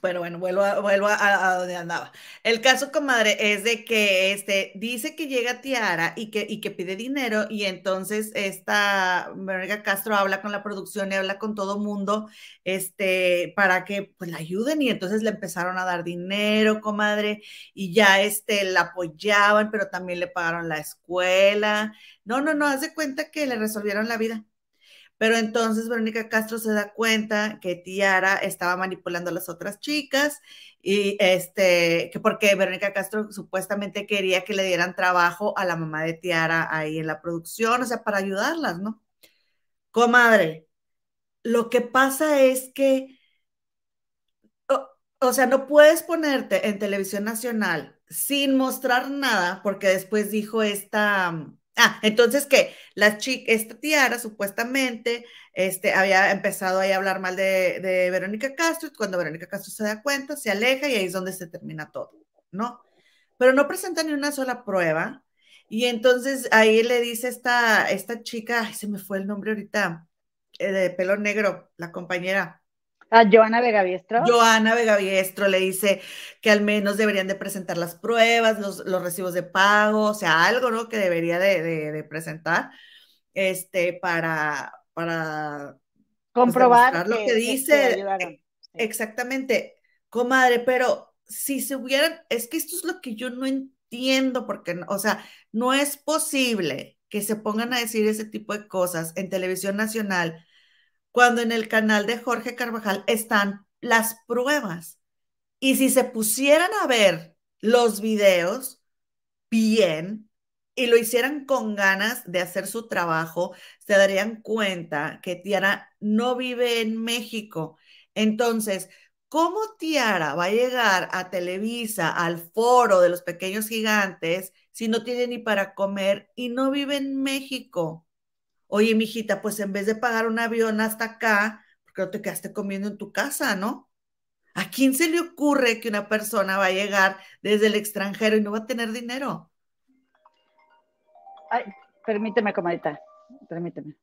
S2: Pero bueno, vuelvo, a, vuelvo a, donde andaba. El caso, comadre, es de que este, dice que llega Tiara y que, y que pide dinero y entonces esta Verónica Castro habla con la producción y habla con todo mundo este, para que pues la ayuden y entonces le empezaron a dar dinero, comadre, y ya este, la apoyaban, pero también le pagaron la escuela. No, no, no, hace cuenta que le resolvieron la vida Pero entonces Verónica Castro se da cuenta que Tiara estaba manipulando a las otras chicas y este, que porque Verónica Castro supuestamente quería que le dieran trabajo a la mamá de Tiara ahí en la producción, o sea, para ayudarlas, ¿no? Comadre, lo que pasa es que, o, o sea, no puedes ponerte en televisión nacional sin mostrar nada, porque después dijo esta, Ah, entonces que la chica, esta tiara supuestamente este, había empezado ahí a hablar mal de, de, Verónica Castro, y cuando Verónica Castro se da cuenta, se aleja y ahí es donde se termina todo, ¿no? Pero no presenta ni una sola prueba. Y entonces ahí le dice esta, esta chica, se me fue el nombre ahorita, eh, de pelo negro, la compañera.
S8: A Joana Vegaviestro.
S2: Joana Vegaviestro le dice que al menos deberían de presentar las pruebas, los, los recibos de pago, o sea, algo, ¿no? Que debería de, de, de presentar, este, para, para
S8: pues, comprobar
S2: pues, lo que, que dice. Que Exactamente, comadre, pero si se hubieran, es que esto es lo que yo no entiendo, porque, o sea, no es posible que se pongan a decir ese tipo de cosas en televisión nacional cuando en el canal de Jorge Carvajal están las pruebas. Y si se pusieran a ver los videos bien y lo hicieran con ganas de hacer su trabajo, se darían cuenta que Tiara no vive en México. Entonces, ¿cómo Tiara va a llegar a Televisa, al foro de los pequeños gigantes, si no tiene ni para comer y no vive en México? Oye, mijita, pues en vez de pagar un avión hasta acá, ¿por qué no te quedaste comiendo en tu casa, no? ¿A quién se le ocurre que una persona va a llegar desde el extranjero y no va a tener dinero?
S8: Ay, permíteme, comadita, permíteme.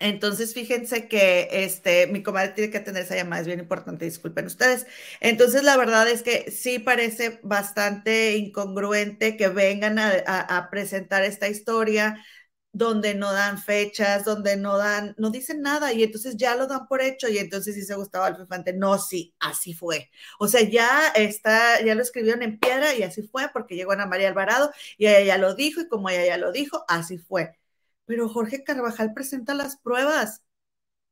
S2: Entonces, fíjense que este, mi comadre tiene que atender esa llamada, es bien importante, disculpen ustedes. Entonces, la verdad es que sí parece bastante incongruente que vengan a, a, a presentar esta historia donde no dan fechas, donde no dan, no dicen nada y entonces ya lo dan por hecho y entonces dice Gustavo Alfifante, no, sí, así fue. O sea, ya está, ya lo escribieron en piedra y así fue porque llegó Ana María Alvarado y ella ya lo dijo y como ella ya lo dijo, así fue. Pero Jorge Carvajal presenta las pruebas.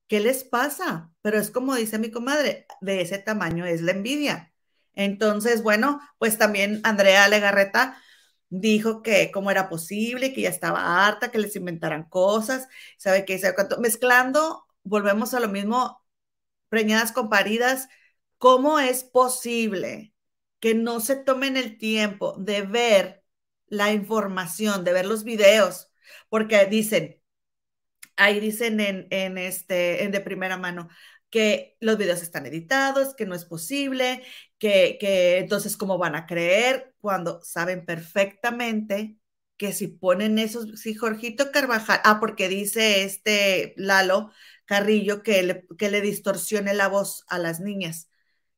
S2: ¿Qué les pasa? Pero es como dice mi comadre, de ese tamaño es la envidia. Entonces, bueno, pues también Andrea Legarreta dijo que cómo era posible, que ya estaba harta, que les inventaran cosas, sabe qué, sabe cuánto, mezclando, volvemos a lo mismo, preñadas con paridas, ¿cómo es posible que no se tomen el tiempo de ver la información, de ver los videos? Porque dicen, ahí dicen en, en este, en de primera mano, que los videos están editados, que no es posible, que, que entonces cómo van a creer cuando saben perfectamente que si ponen esos, si Jorgito Carvajal, ah, porque dice este Lalo Carrillo que le, que le distorsione la voz a las niñas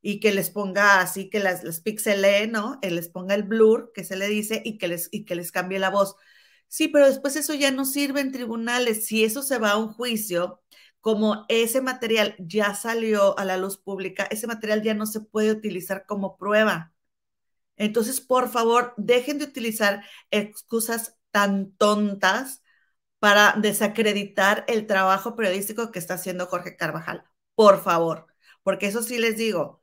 S2: y que les ponga así, que las, las pixelee, ¿no? Les ponga el blur, que se le dice, y que les, y que les cambie la voz. Sí, pero después eso ya no sirve en tribunales. Si eso se va a un juicio, como ese material ya salió a la luz pública, ese material ya no se puede utilizar como prueba. Entonces, por favor, dejen de utilizar excusas tan tontas para desacreditar el trabajo periodístico que está haciendo Jorge Carvajal. Por favor, porque eso sí les digo.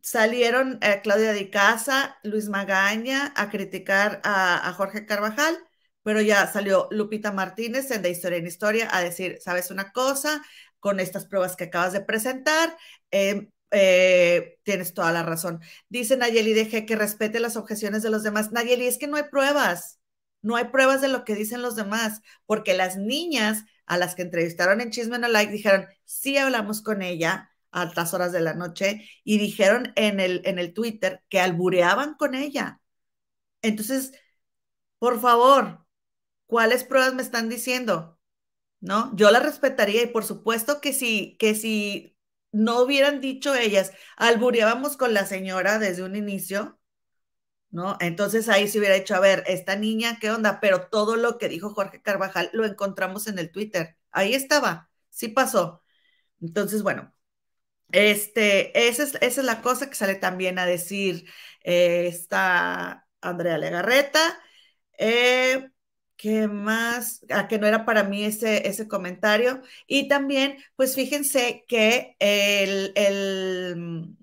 S2: Salieron eh, Claudia de Casa, Luis Magaña a criticar a Jorge Carvajal pero ya salió Lupita Martínez en De Historia en Historia a decir, ¿sabes una cosa? Con estas pruebas que acabas de presentar, eh, eh, tienes toda la razón. Dice Nayeli, deje que respete las objeciones de los demás. Nayeli, es que no hay pruebas, no hay pruebas de lo que dicen los demás, porque las niñas a las que entrevistaron en Chisme No Like dijeron, sí hablamos con ella a altas horas de la noche y dijeron en el, en el Twitter que albureaban con ella. Entonces, por favor, ¿cuáles pruebas me están diciendo? ¿No? Yo la respetaría y por supuesto que si, que si no hubieran dicho ellas, albureábamos con la señora desde un inicio, ¿no? Entonces ahí se hubiera dicho, a ver, esta niña, ¿qué onda? Pero todo lo que dijo Jorge Carvajal lo encontramos en el Twitter. Ahí estaba, sí pasó. Entonces, bueno, este, esa es, esa es la cosa que sale también a decir eh, esta Andrea Legarreta. Eh, ¿Qué más? A que no era para mí ese, ese comentario. Y también, pues fíjense que el, el,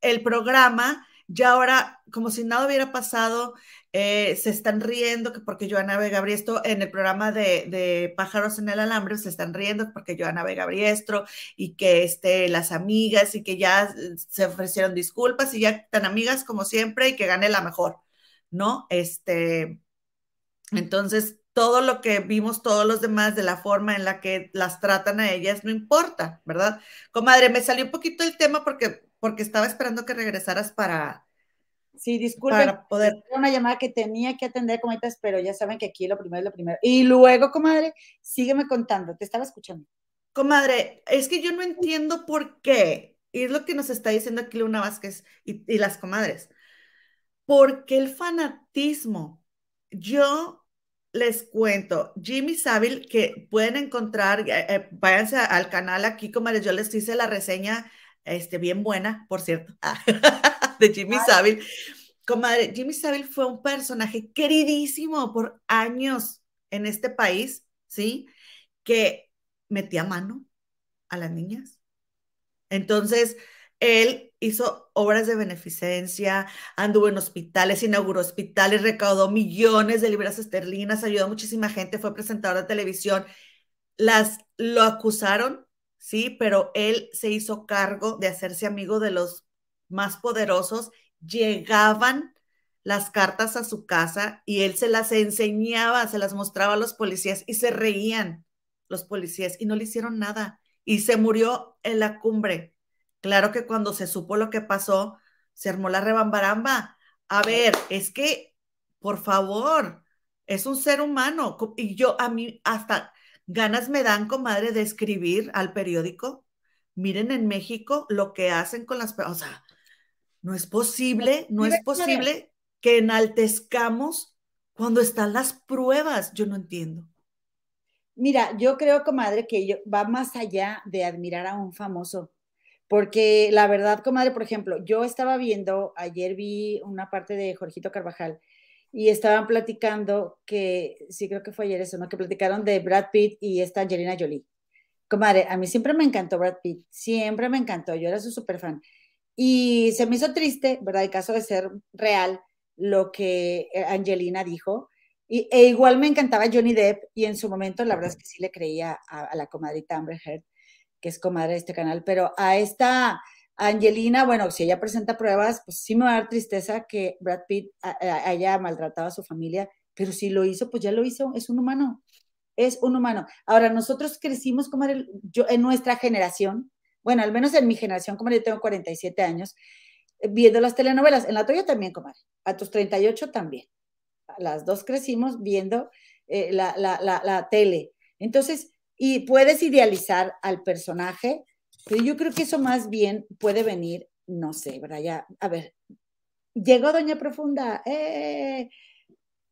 S2: el programa ya ahora, como si nada hubiera pasado, eh, se están riendo porque Joana Vega Briestro en el programa de, de, Pájaros en el Alambre se están riendo porque Joana Vega Briestro y que este, las amigas y que ya se ofrecieron disculpas y ya tan amigas como siempre y que gane la mejor, ¿no? Este, entonces, todo lo que vimos todos los demás de la forma en la que las tratan a ellas no importa, ¿verdad? Comadre, me salió un poquito el tema porque, porque estaba esperando que regresaras para...
S1: Sí, disculpen, para poder... una llamada que tenía que atender, comadres, pero ya saben que aquí lo primero es lo primero. Y luego, comadre, sígueme contando, te estaba escuchando.
S2: Comadre, es que yo no entiendo por qué, y es lo que nos está diciendo aquí Luna Vázquez y, y las comadres, ¿por qué el fanatismo? Yo les cuento, Jimmy Savile, que pueden encontrar, eh, eh, váyanse al canal aquí, como yo les hice la reseña, este, bien buena, por cierto, de Jimmy Savile. Comadre, Jimmy Savile fue un personaje queridísimo por años en este país, ¿sí? Que metía mano a las niñas. Entonces, él hizo obras de beneficencia, anduvo en hospitales, inauguró hospitales, recaudó millones de libras esterlinas, ayudó a muchísima gente, fue presentador de televisión. Las lo acusaron, sí, pero él se hizo cargo de hacerse amigo de los más poderosos. Llegaban las cartas a su casa y él se las enseñaba, se las mostraba a los policías y se reían los policías y no le hicieron nada y se murió en la cumbre Claro que cuando se supo lo que pasó, se armó la rebambaramba. A ver, es que, por favor, es un ser humano. Y yo, a mí, hasta ganas me dan, comadre, de escribir al periódico. Miren en México lo que hacen con las... O sea, no es posible, no es posible que enaltezcamos cuando están las pruebas. Yo no entiendo.
S1: Mira, yo creo, comadre, que va más allá de admirar a un famoso. Porque la verdad, comadre, por ejemplo, yo estaba viendo, ayer vi una parte de Jorgito Carvajal y estaban platicando que, sí creo que fue ayer eso, ¿no? Que platicaron de Brad Pitt y esta Angelina Jolie. Comadre, a mí siempre me encantó Brad Pitt, siempre me encantó, yo era su super fan. Y se me hizo triste, ¿verdad? El caso de ser real, lo que eh, Angelina dijo. Y, e igual me encantaba Johnny Depp y en su momento la verdad es que sí le creía a, a la comadrita Amber Heard que es comadre de este canal, pero a esta Angelina, bueno, si ella presenta pruebas, pues sí me va a dar tristeza que Brad Pitt haya maltratado a su familia, pero si lo hizo, pues ya lo hizo, es un humano, es un humano. Ahora, nosotros crecimos, como yo, en nuestra generación, bueno, al menos en mi generación, como yo tengo 47 años, viendo las telenovelas, en la tuya también, comadre, a tus 38 también. Las dos crecimos viendo eh, la tele. Entonces, y puedes idealizar al personaje, pero yo creo que eso más bien puede venir, no sé, ¿verdad? Ya, a ver, llegó Doña Profunda, eh,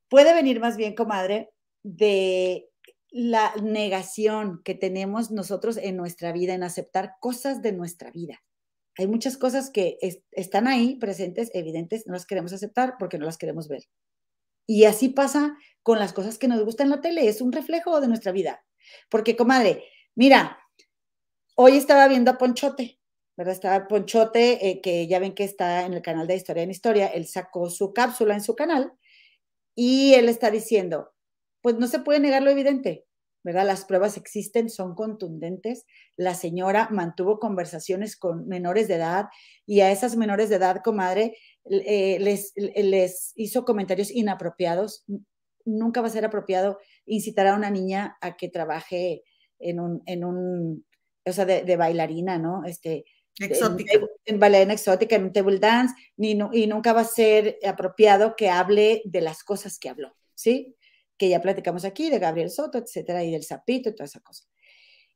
S1: puede venir más bien, comadre, de la negación que tenemos nosotros en nuestra vida, en aceptar cosas de nuestra vida. Hay muchas cosas que están ahí presentes, evidentes, no las queremos aceptar porque no las queremos ver. Y así pasa con las cosas que nos gustan en la tele, es un reflejo de nuestra vida. Porque, comadre, mira, hoy estaba viendo a Ponchote, ¿verdad? Estaba Ponchote, eh, que ya ven que está en el canal de Historia en Historia, él sacó su cápsula en su canal y él está diciendo, pues no se puede negar lo evidente, ¿verdad? Las pruebas existen, son contundentes. La señora mantuvo conversaciones con menores de edad y a esas menores de edad, comadre, eh, les, les hizo comentarios inapropiados, nunca va a ser apropiado incitar a una niña a que trabaje en un, en un o sea, de, bailarina, ¿no? Este,
S2: exótica.
S1: En, en, bailarina exótica, en un table dance, ni, y nunca va a ser apropiado que hable de las cosas que habló, ¿sí? Que ya platicamos aquí, de Gabriel Soto, etcétera, y del sapito y toda esa cosa.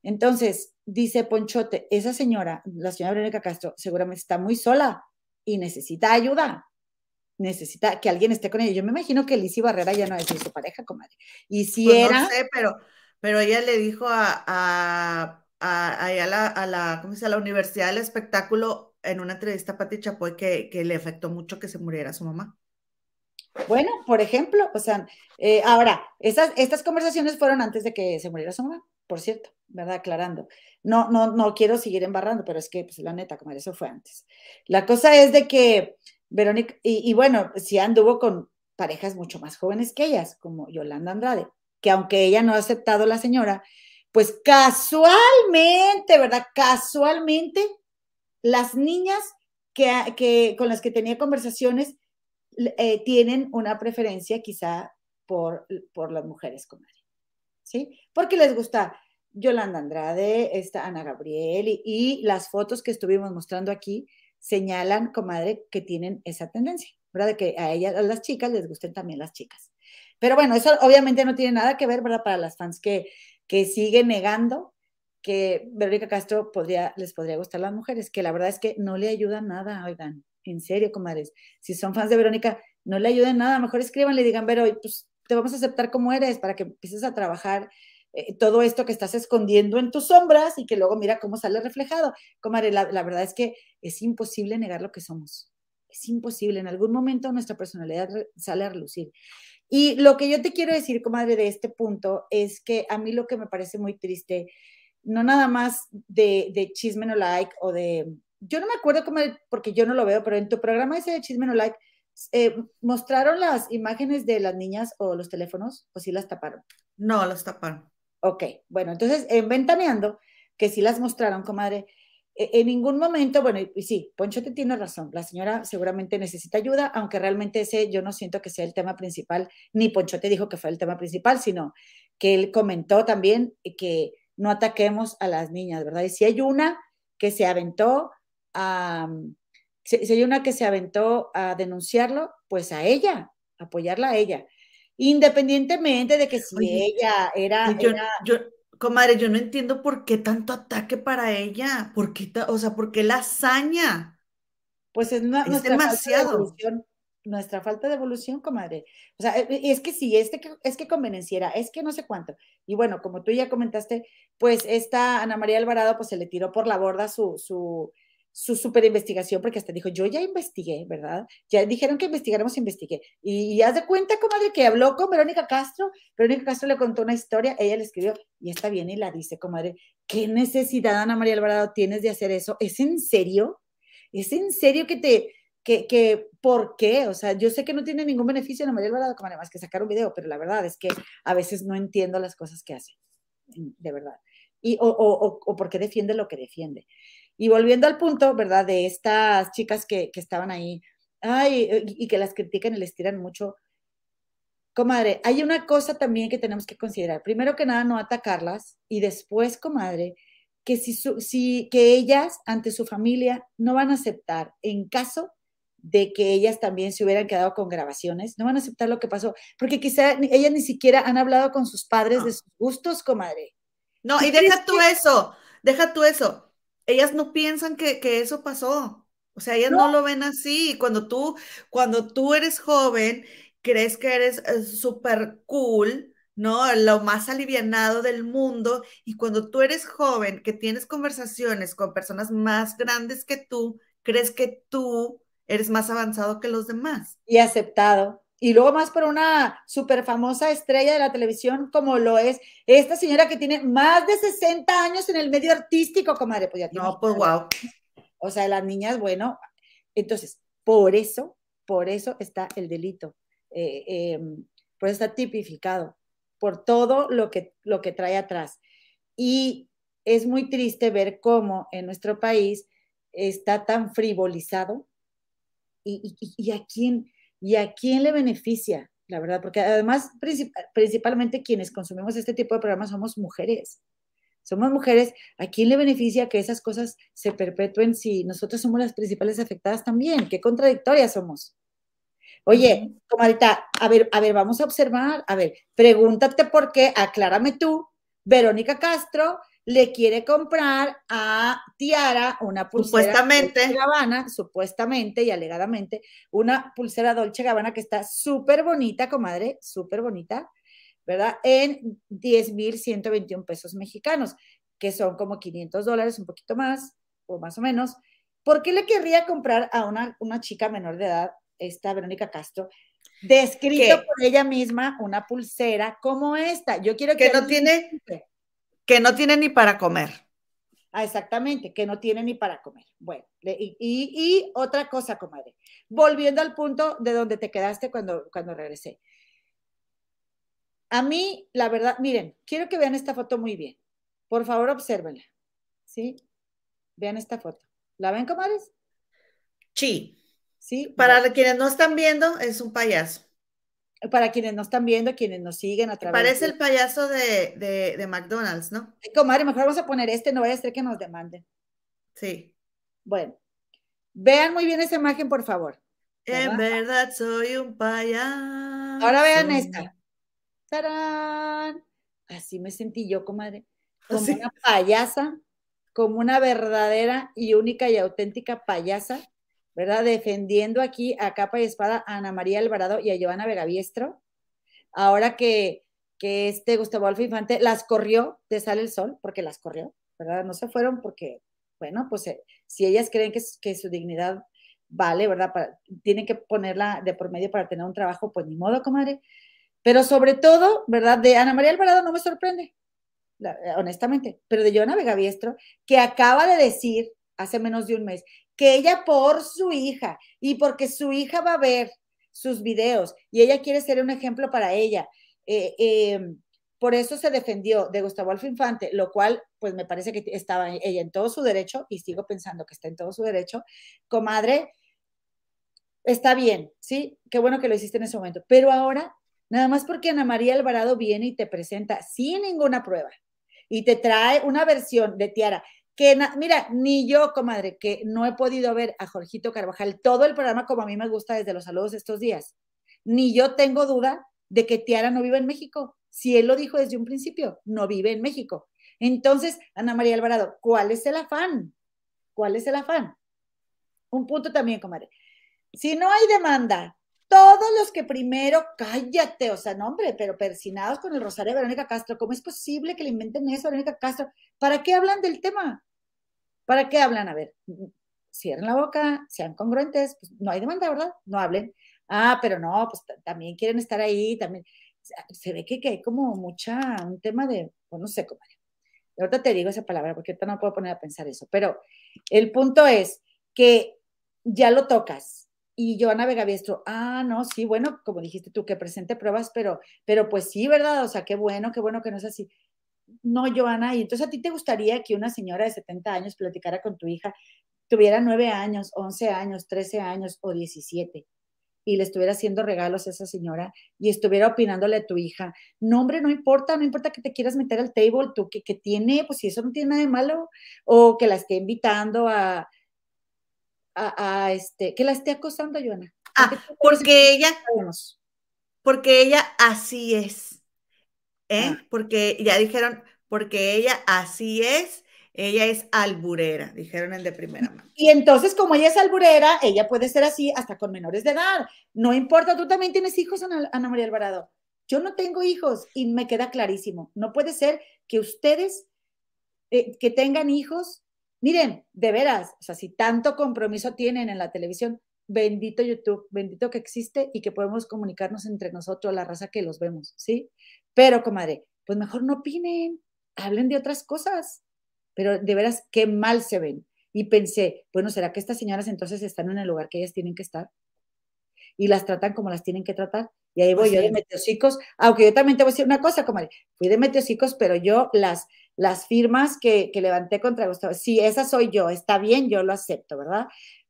S1: Entonces, dice Ponchote, esa señora, la señora Verónica Castro, seguramente está muy sola y necesita ayuda necesita que alguien esté con ella. Yo me imagino que Lizzie Barrera ya no es su pareja, comadre. Y si
S2: pues
S1: era.
S2: No sé, pero, pero ella le dijo a, a, a, a, la, a la, ¿cómo se la Universidad del Espectáculo en una entrevista a Pati Chapoy que, que le afectó mucho que se muriera su mamá.
S1: Bueno, por ejemplo, o sea, eh, ahora, estas, estas conversaciones fueron antes de que se muriera su mamá, por cierto, ¿verdad? Aclarando. No, no, no quiero seguir embarrando, pero es que, pues, la neta, como eso fue antes. La cosa es de que Verónica, y, bueno, sí anduvo con parejas mucho más jóvenes que ellas, como Yolanda Andrade, que aunque ella no ha aceptado la señora, pues casualmente, ¿verdad? Casualmente, las niñas que, que con las que tenía conversaciones eh, tienen una preferencia quizá por, por las mujeres, comadre. ¿Sí? Porque les gusta Yolanda Andrade, esta Ana Gabriel y, las fotos que estuvimos mostrando aquí señalan, comadre, que tienen esa tendencia, ¿verdad? De que a ellas, a las chicas les gusten también las chicas. Pero bueno, eso obviamente no tiene nada que ver, ¿verdad? Para las fans que, que siguen negando que Verónica Castro podría, les podría gustar las mujeres, que la verdad es que no le ayuda nada, oigan, en serio, comadres. Si son fans de Verónica, no le ayuden nada, mejor escriban, le digan, Vero, pues te vamos a aceptar como eres para que empieces a trabajar eh, todo esto que estás escondiendo en tus sombras y que luego mira cómo sale reflejado. Comadre, la, verdad es que es imposible negar lo que somos. Es imposible. En algún momento nuestra personalidad sale a relucir. Y lo que yo te quiero decir, comadre, de este punto es que a mí lo que me parece muy triste, no nada más de, de chisme no like o de yo no me acuerdo cómo, porque yo no lo veo, pero en tu programa ese de Chisme No Like, eh, ¿mostraron las imágenes de las niñas o los teléfonos o sí las taparon?
S2: No, las taparon.
S1: Ok, bueno, entonces en Ventaneando, que sí las mostraron, comadre, e, en ningún momento, bueno, y, sí, Poncho te tiene razón, la señora seguramente necesita ayuda, aunque realmente ese yo no siento que sea el tema principal, ni Poncho te dijo que fue el tema principal, sino que él comentó también que no ataquemos a las niñas, ¿verdad? Y si hay una que se aventó si, hay una que se aventó a denunciarlo, pues a ella, apoyarla a ella. Independientemente de que si Oye, ella era,
S2: yo,
S1: era...
S2: yo, comadre, yo no entiendo por qué tanto ataque para ella, por qué, o sea, por qué la hazaña.
S1: Pues es, una,
S2: es demasiado.
S1: Falta de nuestra falta de evolución, comadre. O sea, e, e, es que sí, es que, es que convenenciera, es que no sé cuánto. Y bueno, como tú ya comentaste, pues esta Ana María Alvarado, pues se le tiró por la borda su, su, su super investigación, porque hasta dijo, yo ya investigué, ¿verdad? Ya dijeron que investigáramos, investigué. Y, y haz de cuenta, comadre, que habló con Verónica Castro, Verónica Castro le contó una historia, ella le escribió, y está bien, y la dice, comadre, ¿qué necesidad, Ana María Alvarado, tienes de hacer eso? ¿Es en serio? ¿Es en serio que te, que, que, ¿por qué? O sea, yo sé que no tiene ningún beneficio Ana María Alvarado, comadre, más que sacar un video, pero la verdad es que a veces no entiendo las cosas que hace, de verdad. Y, o, o, o por qué defiende lo que defiende. Y volviendo al punto, ¿verdad? De estas chicas que, que estaban ahí, ay, y que las critican y les tiran mucho. Comadre, hay una cosa también que tenemos que considerar. Primero que nada, no atacarlas y después, comadre, que si, su, si que ellas ante su familia no van a aceptar en caso de que ellas también se hubieran quedado con grabaciones, no van a aceptar lo que pasó, porque quizá ellas ni siquiera han hablado con sus padres de sus gustos, comadre.
S2: No, y deja tú que... eso, deja tú eso ellas no piensan que, que eso pasó. O sea, ellas no. no. lo ven así. Cuando tú, cuando tú eres joven, crees que eres eh, súper cool, ¿no? Lo más alivianado del mundo. Y cuando tú eres joven, que tienes conversaciones con personas más grandes que tú, crees que tú eres más avanzado que los demás.
S1: Y aceptado y luego más por una súper famosa estrella de la televisión como lo es esta señora que tiene más de 60 años en el medio artístico, comadre. Pues ya
S2: no, pues wow.
S1: O sea, las niñas, bueno, entonces, por eso, por eso está el delito, eh, eh, por eso está tipificado, por todo lo que, lo que trae atrás. Y es muy triste ver cómo en nuestro país está tan frivolizado y, y, y a quién y a quién le beneficia, la verdad, porque además principalmente quienes consumimos este tipo de programas somos mujeres. Somos mujeres, ¿a quién le beneficia que esas cosas se perpetúen si nosotros somos las principales afectadas también? Qué contradictorias somos. Oye, comadita, a ver, a ver, vamos a observar, a ver, pregúntate por qué, aclárame tú, Verónica Castro le quiere comprar a Tiara una pulsera
S2: supuestamente.
S1: Dolce Gabbana, supuestamente y alegadamente, una pulsera Dolce Gabbana que está súper bonita, comadre, súper bonita, ¿verdad? En 10,121 pesos mexicanos, que son como 500 dólares, un poquito más, o más o menos. ¿Por qué le querría comprar a una, una chica menor de edad, esta Verónica Castro, Descrito
S2: ¿Qué?
S1: por ella misma una pulsera como esta. Yo quiero que,
S2: Que no tiene-. Que no tiene ni para comer.
S1: Ah, exactamente, que no tiene ni para comer. Bueno, le- y, y- y otra cosa, comadre. Volviendo al punto de donde te quedaste cuando, cuando regresé. A mí, la verdad, miren, quiero que vean esta foto muy bien. Por favor, obsérvenla. ¿Sí? Vean esta foto. ¿La ven, comadres?
S2: Sí.
S1: Sí.
S2: Para quienes no están viendo, es un payaso.
S1: Para quienes nos están viendo, quienes nos siguen a través
S2: Parece
S1: de...
S2: el payaso de, de, de McDonald's, ¿no?
S1: Ay, Comadre, mejor vamos a poner este, no vaya a ser que nos demanden.
S2: Sí.
S1: Bueno, vean muy bien esa imagen, por favor.
S2: En
S1: ¿Verdad?
S2: soy un payaso.
S1: Ahora vean esta. ¡Tarán! Así me sentí yo, comadre. Como
S2: Así.
S1: una payasa, como una verdadera y única y auténtica payasa, ¿verdad? Defendiendo aquí a capa y espada a Ana María Alvarado y a Giovanna Vegaviestro. Ahora que, que este Gustavo Adolfo Infante las corrió de Sale el Sol, porque las corrió, ¿verdad? No se fueron porque, bueno, pues eh, si ellas creen que, que su dignidad vale, ¿verdad? Para, tienen que ponerla de por medio para tener un trabajo, pues ni modo, comadre. Pero sobre todo, ¿verdad? De Ana María Alvarado no me sorprende, eh, honestamente, pero de Joana Vegaviestro, que acaba de decir hace menos de un mes que ella por su hija y porque su hija va a ver sus videos y ella quiere ser un ejemplo para ella. Eh, eh, por eso se defendió de Gustavo Adolfo Infante, lo cual, pues me parece que estaba ella en todo su derecho y sigo pensando que está en todo su derecho. Comadre, está bien, ¿sí? Qué bueno que lo hiciste en ese momento. Pero ahora, nada más porque Ana María Alvarado viene y te presenta sin ninguna prueba y te trae una versión de Tiara que, mira, ni yo, comadre, que no he podido ver a Jorgito Carvajal todo el programa como a mí me gusta desde los saludos estos días, ni yo tengo duda de que Tiara no vive en México. Si él lo dijo desde un principio, no vive en México. Entonces, Ana María Alvarado, ¿cuál es el afán? ¿Cuál es el afán? Un punto también, comadre. Si no hay demanda, todos los que primero, cállate, o sea, no, hombre, pero persinados con el rosario de Verónica Castro, ¿cómo es posible que le inventen eso a Verónica Castro? ¿Para qué hablan del tema? ¿Para qué hablan? A ver, cierren la boca, sean congruentes, pues no hay demanda, ¿verdad? No hablen. Ah, pero no, pues también quieren estar ahí, también. Se ve que, que hay como mucha, un tema de, pues no sé, comadre. Ahorita te digo esa palabra porque ahorita no puedo poner a pensar eso, pero el punto es que ya lo tocas. Y Joana Vegaviestro, ah, no, sí, bueno, como dijiste tú, que presente pruebas, pero, pero pues sí, ¿verdad? O sea, qué bueno, qué bueno que no es así. No, Joana, y entonces a ti te gustaría que una señora de 70 años platicara con tu hija, tuviera 9 años, 11 años, 13 años o 17 y le estuviera haciendo regalos a esa señora y estuviera opinándole a tu hija, no, hombre, no importa, no importa que te quieras meter al table, tú que, que tiene, pues si eso no tiene nada de malo, o que la esté invitando a, a, a este, que la esté acosando, Joana.
S2: Ah, porque ella,
S1: sabemos.
S2: porque ella así es. ¿Eh?
S1: Ah.
S2: Porque ya dijeron, porque ella así es, ella es alburera, dijeron en de primera mano.
S1: Y entonces, como ella es alburera, ella puede ser así hasta con menores de edad. No importa, tú también tienes hijos, Ana, Ana María Alvarado. Yo no tengo hijos y me queda clarísimo. No puede ser que ustedes eh, que tengan hijos, miren, de veras, o sea, si tanto compromiso tienen en la televisión, bendito YouTube, bendito que existe y que podemos comunicarnos entre nosotros, la raza que los vemos, ¿sí? Pero, comadre, pues mejor no opinen, hablen de otras cosas. Pero de veras, qué mal se ven. Y pensé, bueno, ¿será que estas señoras entonces están en el lugar que ellas tienen que estar? Y las tratan como las tienen que tratar. Y ahí voy
S2: Pues
S1: yo
S2: sí.
S1: de meteosicos, aunque yo también te voy a decir una cosa, comadre, fui de meteosicos, pero yo las, las firmas que, que levanté contra Gustavo, sí, esa soy yo, está bien, yo lo acepto, ¿verdad?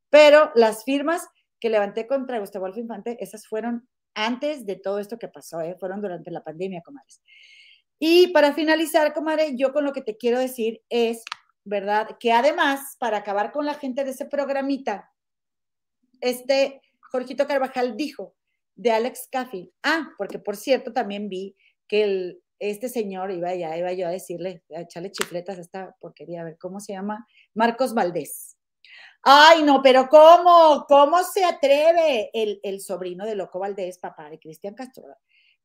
S1: Pero las firmas que levanté contra Gustavo Adolfo Infante, esas fueron antes de todo esto que pasó, ¿eh? fueron durante la pandemia, comadres. Y para finalizar, comadre, yo con lo que te quiero decir es, ¿verdad? Que además, para acabar con la gente de ese programita, este Jorgito Carvajal dijo de Alex Caffey, ah, porque por cierto también vi que el, este señor, iba, ya, iba yo a decirle, a echarle chifletas a esta porquería, a ver cómo se llama, Marcos Valdés. Ay, no, pero ¿cómo? ¿Cómo se atreve el, el sobrino de Loco Valdés, papá de Cristian Castro?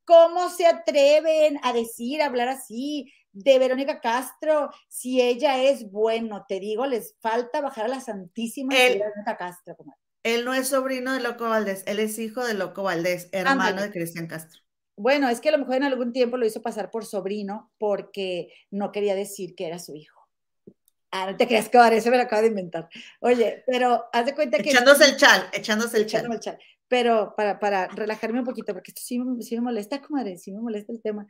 S1: ¿Cómo se atreven a decir, a hablar así de Verónica Castro si ella es bueno? Te digo, les falta bajar a la Santísima
S2: El-
S1: de Verónica Castro, comadre.
S2: Él no es sobrino de Loco Valdés, él es hijo de Loco Valdés, hermano
S1: Ándale.
S2: de Cristian Castro.
S1: Bueno, es que a lo mejor en algún tiempo lo hizo pasar por sobrino porque no quería decir que era su hijo. Ah, no te creas que ahora eso me lo acabo de inventar. Oye, pero haz de cuenta que.
S2: Echándose el chal, echándose el chal.
S1: el chal. Pero para, para relajarme un poquito, porque esto sí, me- sí me molesta, comadre, sí me molesta el tema.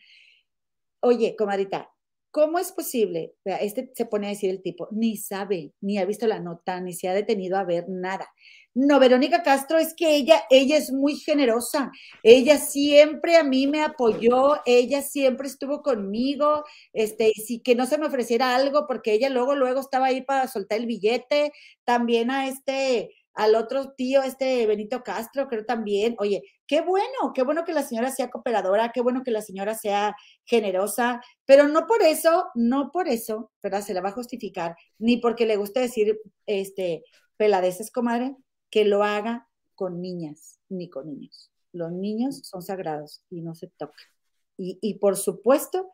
S1: Oye, comadrita, ¿cómo es posible? Este se pone a decir el tipo, ni sabe, ni ha visto la nota, ni se ha detenido a ver nada. No, Verónica Castro es que ella, ella es muy generosa. Ella siempre a mí me apoyó, ella siempre estuvo conmigo, este, y sí que no se me ofreciera algo, porque ella luego, luego estaba ahí para soltar el billete. También a este, al otro tío, este Benito Castro, creo también. Oye, qué bueno, qué bueno que la señora sea cooperadora, qué bueno que la señora sea generosa, pero no por eso, no por eso, ¿verdad? Se la va a justificar, ni porque le guste decir, este, peladeces, comadre, que lo haga con niñas ni con niños. Los niños son sagrados y no se tocan. Y, y por supuesto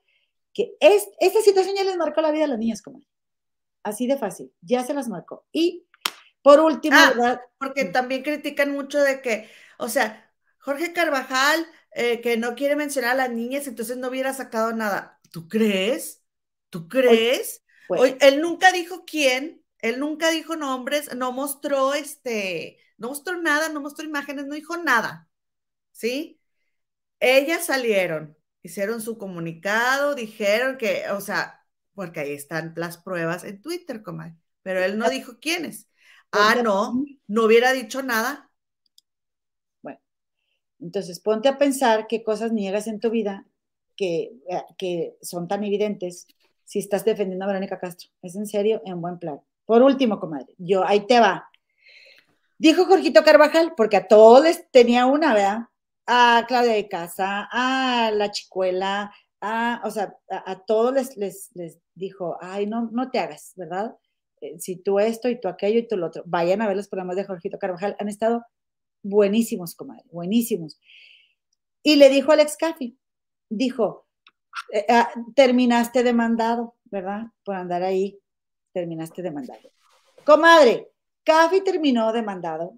S1: que es, esta situación ya les marcó la vida a las niñas, comadre. Así de fácil, ya se las marcó. Y por último,
S2: Ah. Porque también critican mucho de que, o sea, Jorge Carvajal, eh, que no quiere mencionar a las niñas, entonces no hubiera sacado nada. ¿Tú crees? ¿Tú crees?
S1: Pues,
S2: Oye, él nunca dijo quién, él nunca dijo nombres, no mostró este, no mostró nada, no mostró imágenes, no dijo nada. ¿Sí? Ellas salieron, hicieron su comunicado, dijeron que, o sea, porque ahí están las pruebas en Twitter, comadre, pero él no dijo quiénes. Ah, no, no hubiera dicho nada.
S1: Entonces, ponte a pensar qué cosas niegas en tu vida que, eh, que son tan evidentes si estás defendiendo a Verónica Castro. Es en serio, en buen plan. Por último, comadre, yo, ahí te va. Dijo Jorgito Carvajal, porque a todos les tenía una, ¿verdad? A Claudia de Casa, a la Chicuela, a, o sea, a, a todos les, les, les dijo, ay, no, no te hagas, ¿verdad? Eh, si tú esto y tú aquello y tú lo otro. Vayan a ver los programas de Jorgito Carvajal, han estado buenísimos, comadre, buenísimos. Y le dijo a Alex Caffi, dijo, eh, ah, terminaste demandado, ¿verdad? Por andar ahí, terminaste demandado. Comadre, Caffi terminó demandado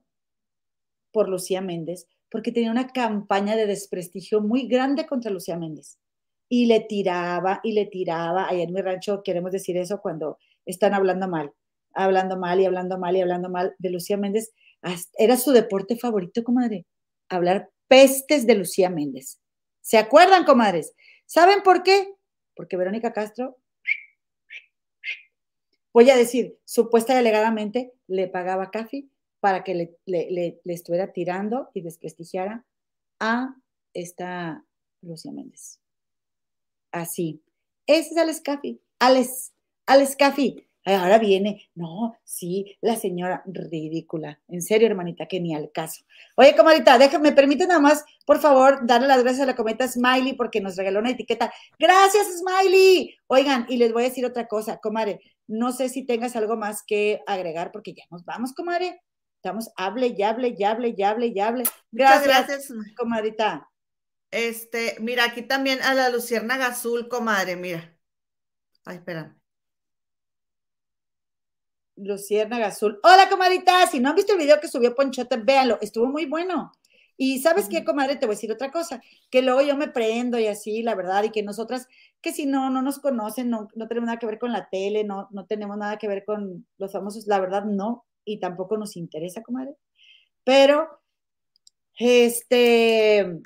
S1: por Lucía Méndez porque tenía una campaña de desprestigio muy grande contra Lucía Méndez. Y le tiraba y le tiraba. Allá en mi rancho queremos decir eso cuando están hablando mal, hablando mal y hablando mal y hablando mal de Lucía Méndez. Era su deporte favorito, comadre, hablar pestes de Lucía Méndez. ¿Se acuerdan, comadres? ¿Saben por qué? Porque Verónica Castro, voy a decir, supuesta y alegadamente le pagaba a Caffi para que le, le- estuviera tirando y desprestigiara a esta Lucía Méndez. Así. Ese es Alex Caffi. Alex, Alex Caffi. Ay, Ahora viene, no, sí, la señora ridícula. En serio, hermanita, que ni al caso. Oye, comadita, déjame, permite nada más, por favor, darle las gracias a la cometa Smiley porque nos regaló una etiqueta. Gracias, Smiley. Oigan, y les voy a decir otra cosa, comadre. No sé si tengas algo más que agregar porque ya nos vamos, comadre. Estamos, hable y hable y hable y hable y hable.
S2: Muchas
S1: Gracias,
S2: gracias.
S1: comadrita.
S2: Este, mira, aquí también a la luciérnaga azul, comadre, mira. Ay, espera.
S1: Luciérnaga Azul. Hola, comadrita. Si no han visto el video que subió Ponchote, véanlo. Estuvo muy bueno. Y sabes qué, comadre, te voy a decir otra cosa, que luego yo me prendo y así, la verdad, y que nosotras, que si no, no nos conocen, no, no tenemos nada que ver con la tele, no, no tenemos nada que ver con los famosos, la verdad, no, y tampoco nos interesa, comadre. Pero, este,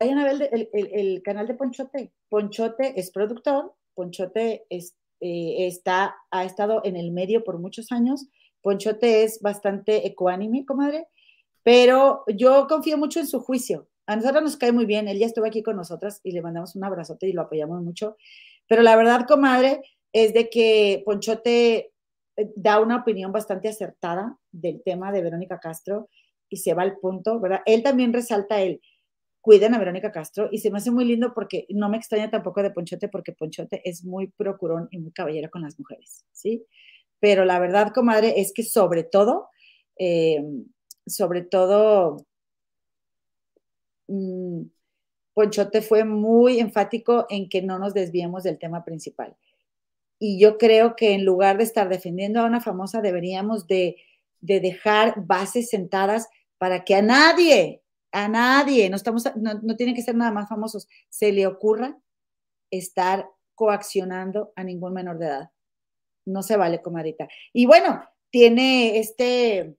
S1: vayan a ver el- el canal de Ponchote. Ponchote es productor, Ponchote es, eh, está, ha estado en el medio por muchos años. Ponchote es bastante ecuánime, comadre, pero yo confío mucho en su juicio. A nosotros nos cae muy bien, él ya estuvo aquí con nosotras y le mandamos un abrazote y lo apoyamos mucho. Pero la verdad, comadre, es de que Ponchote eh, da una opinión bastante acertada del tema de Verónica Castro y se va al punto, ¿verdad? Él también resalta el cuiden a Verónica Castro y se me hace muy lindo porque no me extraña tampoco de Ponchote porque Ponchote es muy procurón y muy caballero con las mujeres, ¿sí? Pero la verdad, comadre, es que sobre todo, eh, sobre todo, mm, Ponchote fue muy enfático en que no nos desviemos del tema principal. Y yo creo que en lugar de estar defendiendo a una famosa, deberíamos de, de dejar bases sentadas para que a nadie, a nadie, no, estamos, no, no tienen que ser nada más famosos, se le ocurra estar coaccionando a ningún menor de edad. No se vale, comadita. Y bueno, tiene este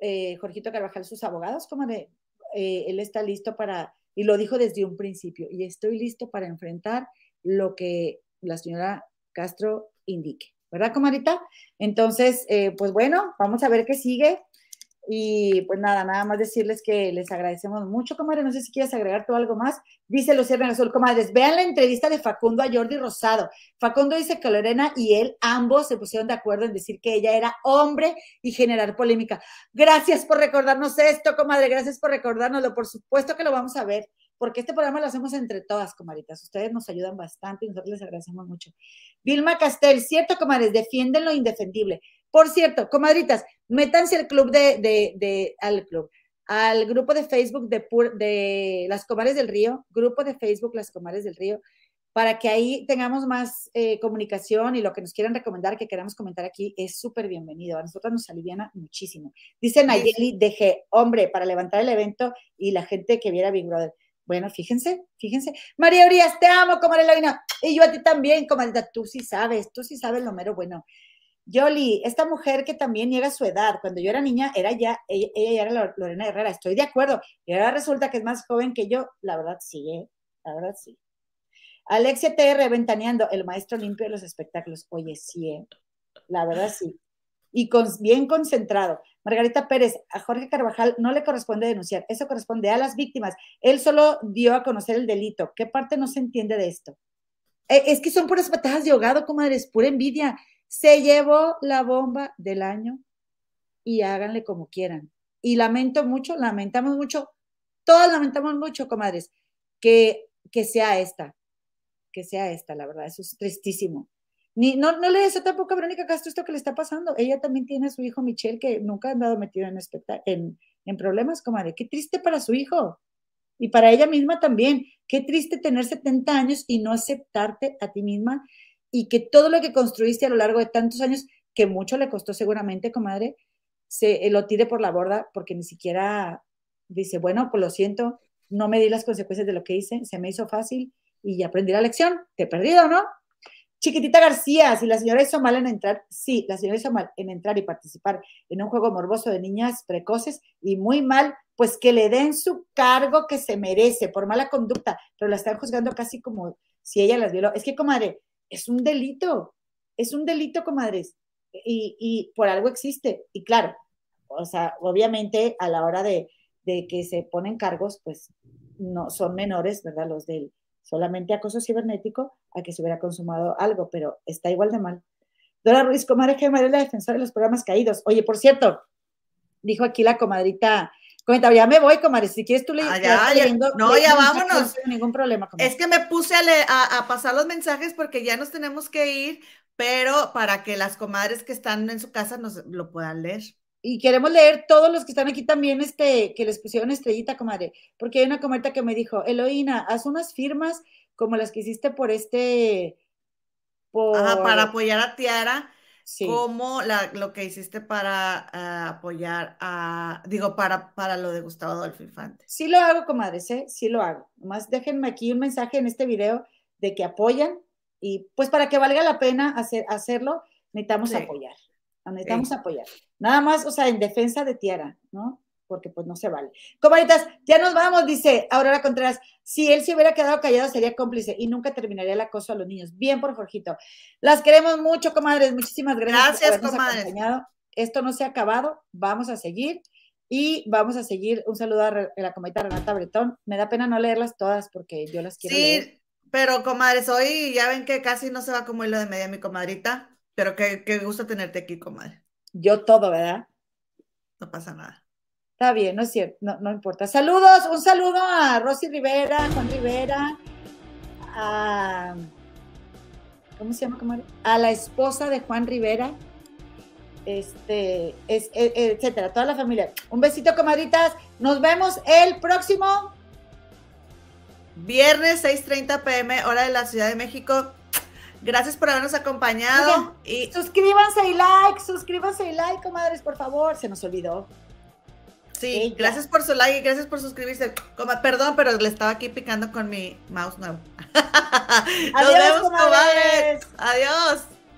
S1: eh, Jorgito Carvajal sus abogados, como de, eh, él está listo para, y lo dijo desde un principio, y estoy listo para enfrentar lo que la señora Castro indique. ¿Verdad, comadita? Entonces, eh, pues bueno, vamos a ver qué sigue. Y pues nada, nada más decirles que les agradecemos mucho, comadre. No sé si quieres agregar tú algo más. Dice Lucía Azul, comadres, vean la entrevista de Facundo a Jordi Rosado. Facundo dice que Lorena y él ambos se pusieron de acuerdo en decir que ella era hombre y generar polémica. Gracias por recordarnos esto, comadre. Gracias por recordárnoslo. Por supuesto que lo vamos a ver, porque este programa lo hacemos entre todas, comadritas. Ustedes nos ayudan bastante y nosotros les agradecemos mucho. Vilma Castel, cierto, comadres, defienden lo indefendible. Por cierto, comadritas, métanse al club de, de, al club, al grupo de Facebook de, de Las Comares del Río, grupo de Facebook Las Comares del Río, para que ahí tengamos más eh, comunicación y lo que nos quieran recomendar, que queramos comentar aquí, es súper bienvenido. A nosotros nos aliviana muchísimo. Dice Nayeli, dejé, hombre, para levantar el evento y la gente que viera Big Brother. Bueno, fíjense, fíjense. María Urias, te amo, comadre Lavina. Y yo a ti también, comadre. Tú sí sabes, tú sí sabes lo mero bueno. Yoli, esta mujer que también niega su edad, cuando yo era niña, era ya, ella, ya era Lorena Herrera, estoy de acuerdo, y ahora resulta que es más joven que yo, la verdad sí, ¿eh? la verdad sí. Alexia TR ventaneando, el maestro limpio de los espectáculos, oye, sí, ¿eh? la verdad sí. Y con, bien concentrado. Margarita Pérez, a Jorge Carvajal no le corresponde denunciar, eso corresponde a las víctimas. Él solo dio a conocer el delito. ¿Qué parte no se entiende de esto? Eh, es que son puras patadas de ahogado, comadre, es pura envidia se llevó la bomba del año y háganle como quieran. Y lamento mucho, lamentamos mucho, todos lamentamos mucho, comadres, que, que sea esta, que sea esta, la verdad, eso es tristísimo. Ni, no, no le deseo tampoco a Verónica Castro esto que le está pasando. Ella también tiene a su hijo Michelle, que nunca ha andado metido en, en, en problemas, comadre. Qué triste para su hijo. Y para ella misma también. Qué triste tener 70 años y no aceptarte a ti misma y que todo lo que construiste a lo largo de tantos años, que mucho le costó seguramente, comadre, se eh, lo tire por la borda porque ni siquiera dice, bueno, pues lo siento, no me di las consecuencias de lo que hice, se me hizo fácil y ya aprendí la lección, te he perdido, ¿no? Chiquitita García, si la señora hizo mal en entrar, sí, la señora hizo mal en entrar y participar en un juego morboso de niñas precoces y muy mal, pues que le den su cargo que se merece por mala conducta, pero la están juzgando casi como si ella las violó. Es que, comadre, es un delito, es un delito, comadres, y, y por algo existe. Y claro, o sea, obviamente a la hora de, de que se ponen cargos, pues no son menores, ¿verdad? Los del solamente acoso cibernético a que se hubiera consumado algo, pero está igual de mal. Dora Ruiz, comadre Gemma, es la defensora de los programas caídos. Oye, por cierto, dijo aquí la comadrita Comenta, ya me voy, comadre. Si quieres tú le
S2: ah, ya, No, ya vámonos.
S1: No ningún problema.
S2: Es que me puse a, a, pasar los mensajes porque ya nos tenemos que ir, pero para que las comadres que están en su casa nos lo puedan leer.
S1: Y queremos leer todos los que están aquí también, este, que les pusieron estrellita, comadre. Porque hay una comadre que me dijo, Eloína, haz unas firmas como las que hiciste por este.
S2: Por... para apoyar a Tiara como lo que hiciste para ah, apoyar a, digo, para, para lo de Gustavo Adolfo Infante.
S1: Sí lo hago, comadres, ¿eh? sí lo hago. Más déjenme aquí un mensaje en este video de que apoyan y pues para que valga la pena hacer, hacerlo, necesitamos apoyar. Necesitamos apoyar. Nada más, o sea, en defensa de Tiara, ¿no? Porque pues no se vale. Comadritas, ya nos vamos, dice Aurora Contreras. Si él se hubiera quedado callado, sería cómplice y nunca terminaría el acoso a los niños. Bien por Jorgito. Las queremos mucho, comadres. Muchísimas gracias.
S2: Gracias, comadres.
S1: Esto no se ha acabado. Vamos a seguir. Y vamos a seguir. Un saludo a la comadita Renata Bretón. Me da pena no leerlas todas porque yo las quiero
S2: sí, pero comadres, hoy ya ven que casi no se va como hilo de media mi comadrita. Pero qué, qué gusto tenerte aquí, comadre.
S1: Yo todo, ¿verdad?
S2: No pasa nada.
S1: Está bien, no es cierto, no, importa. Saludos, un saludo a Rosy Rivera, Juan Rivera, a. ¿Cómo se llama, comadre? A la esposa de Juan Rivera, este, es, e, etcétera, toda la familia. Un besito, comadritas. Nos vemos el próximo
S2: viernes 6:30 pm, hora de la Ciudad de México. Gracias por habernos acompañado. y
S1: Suscríbanse y like, suscríbanse y like, comadres, por favor. Se nos olvidó.
S2: Sí,
S1: Ella.
S2: gracias por su like y gracias por suscribirse. Coma- perdón, pero le estaba aquí picando con mi mouse nuevo. Nos
S1: Adiós,
S2: vemos,
S1: comadres.
S2: comadres. Adiós.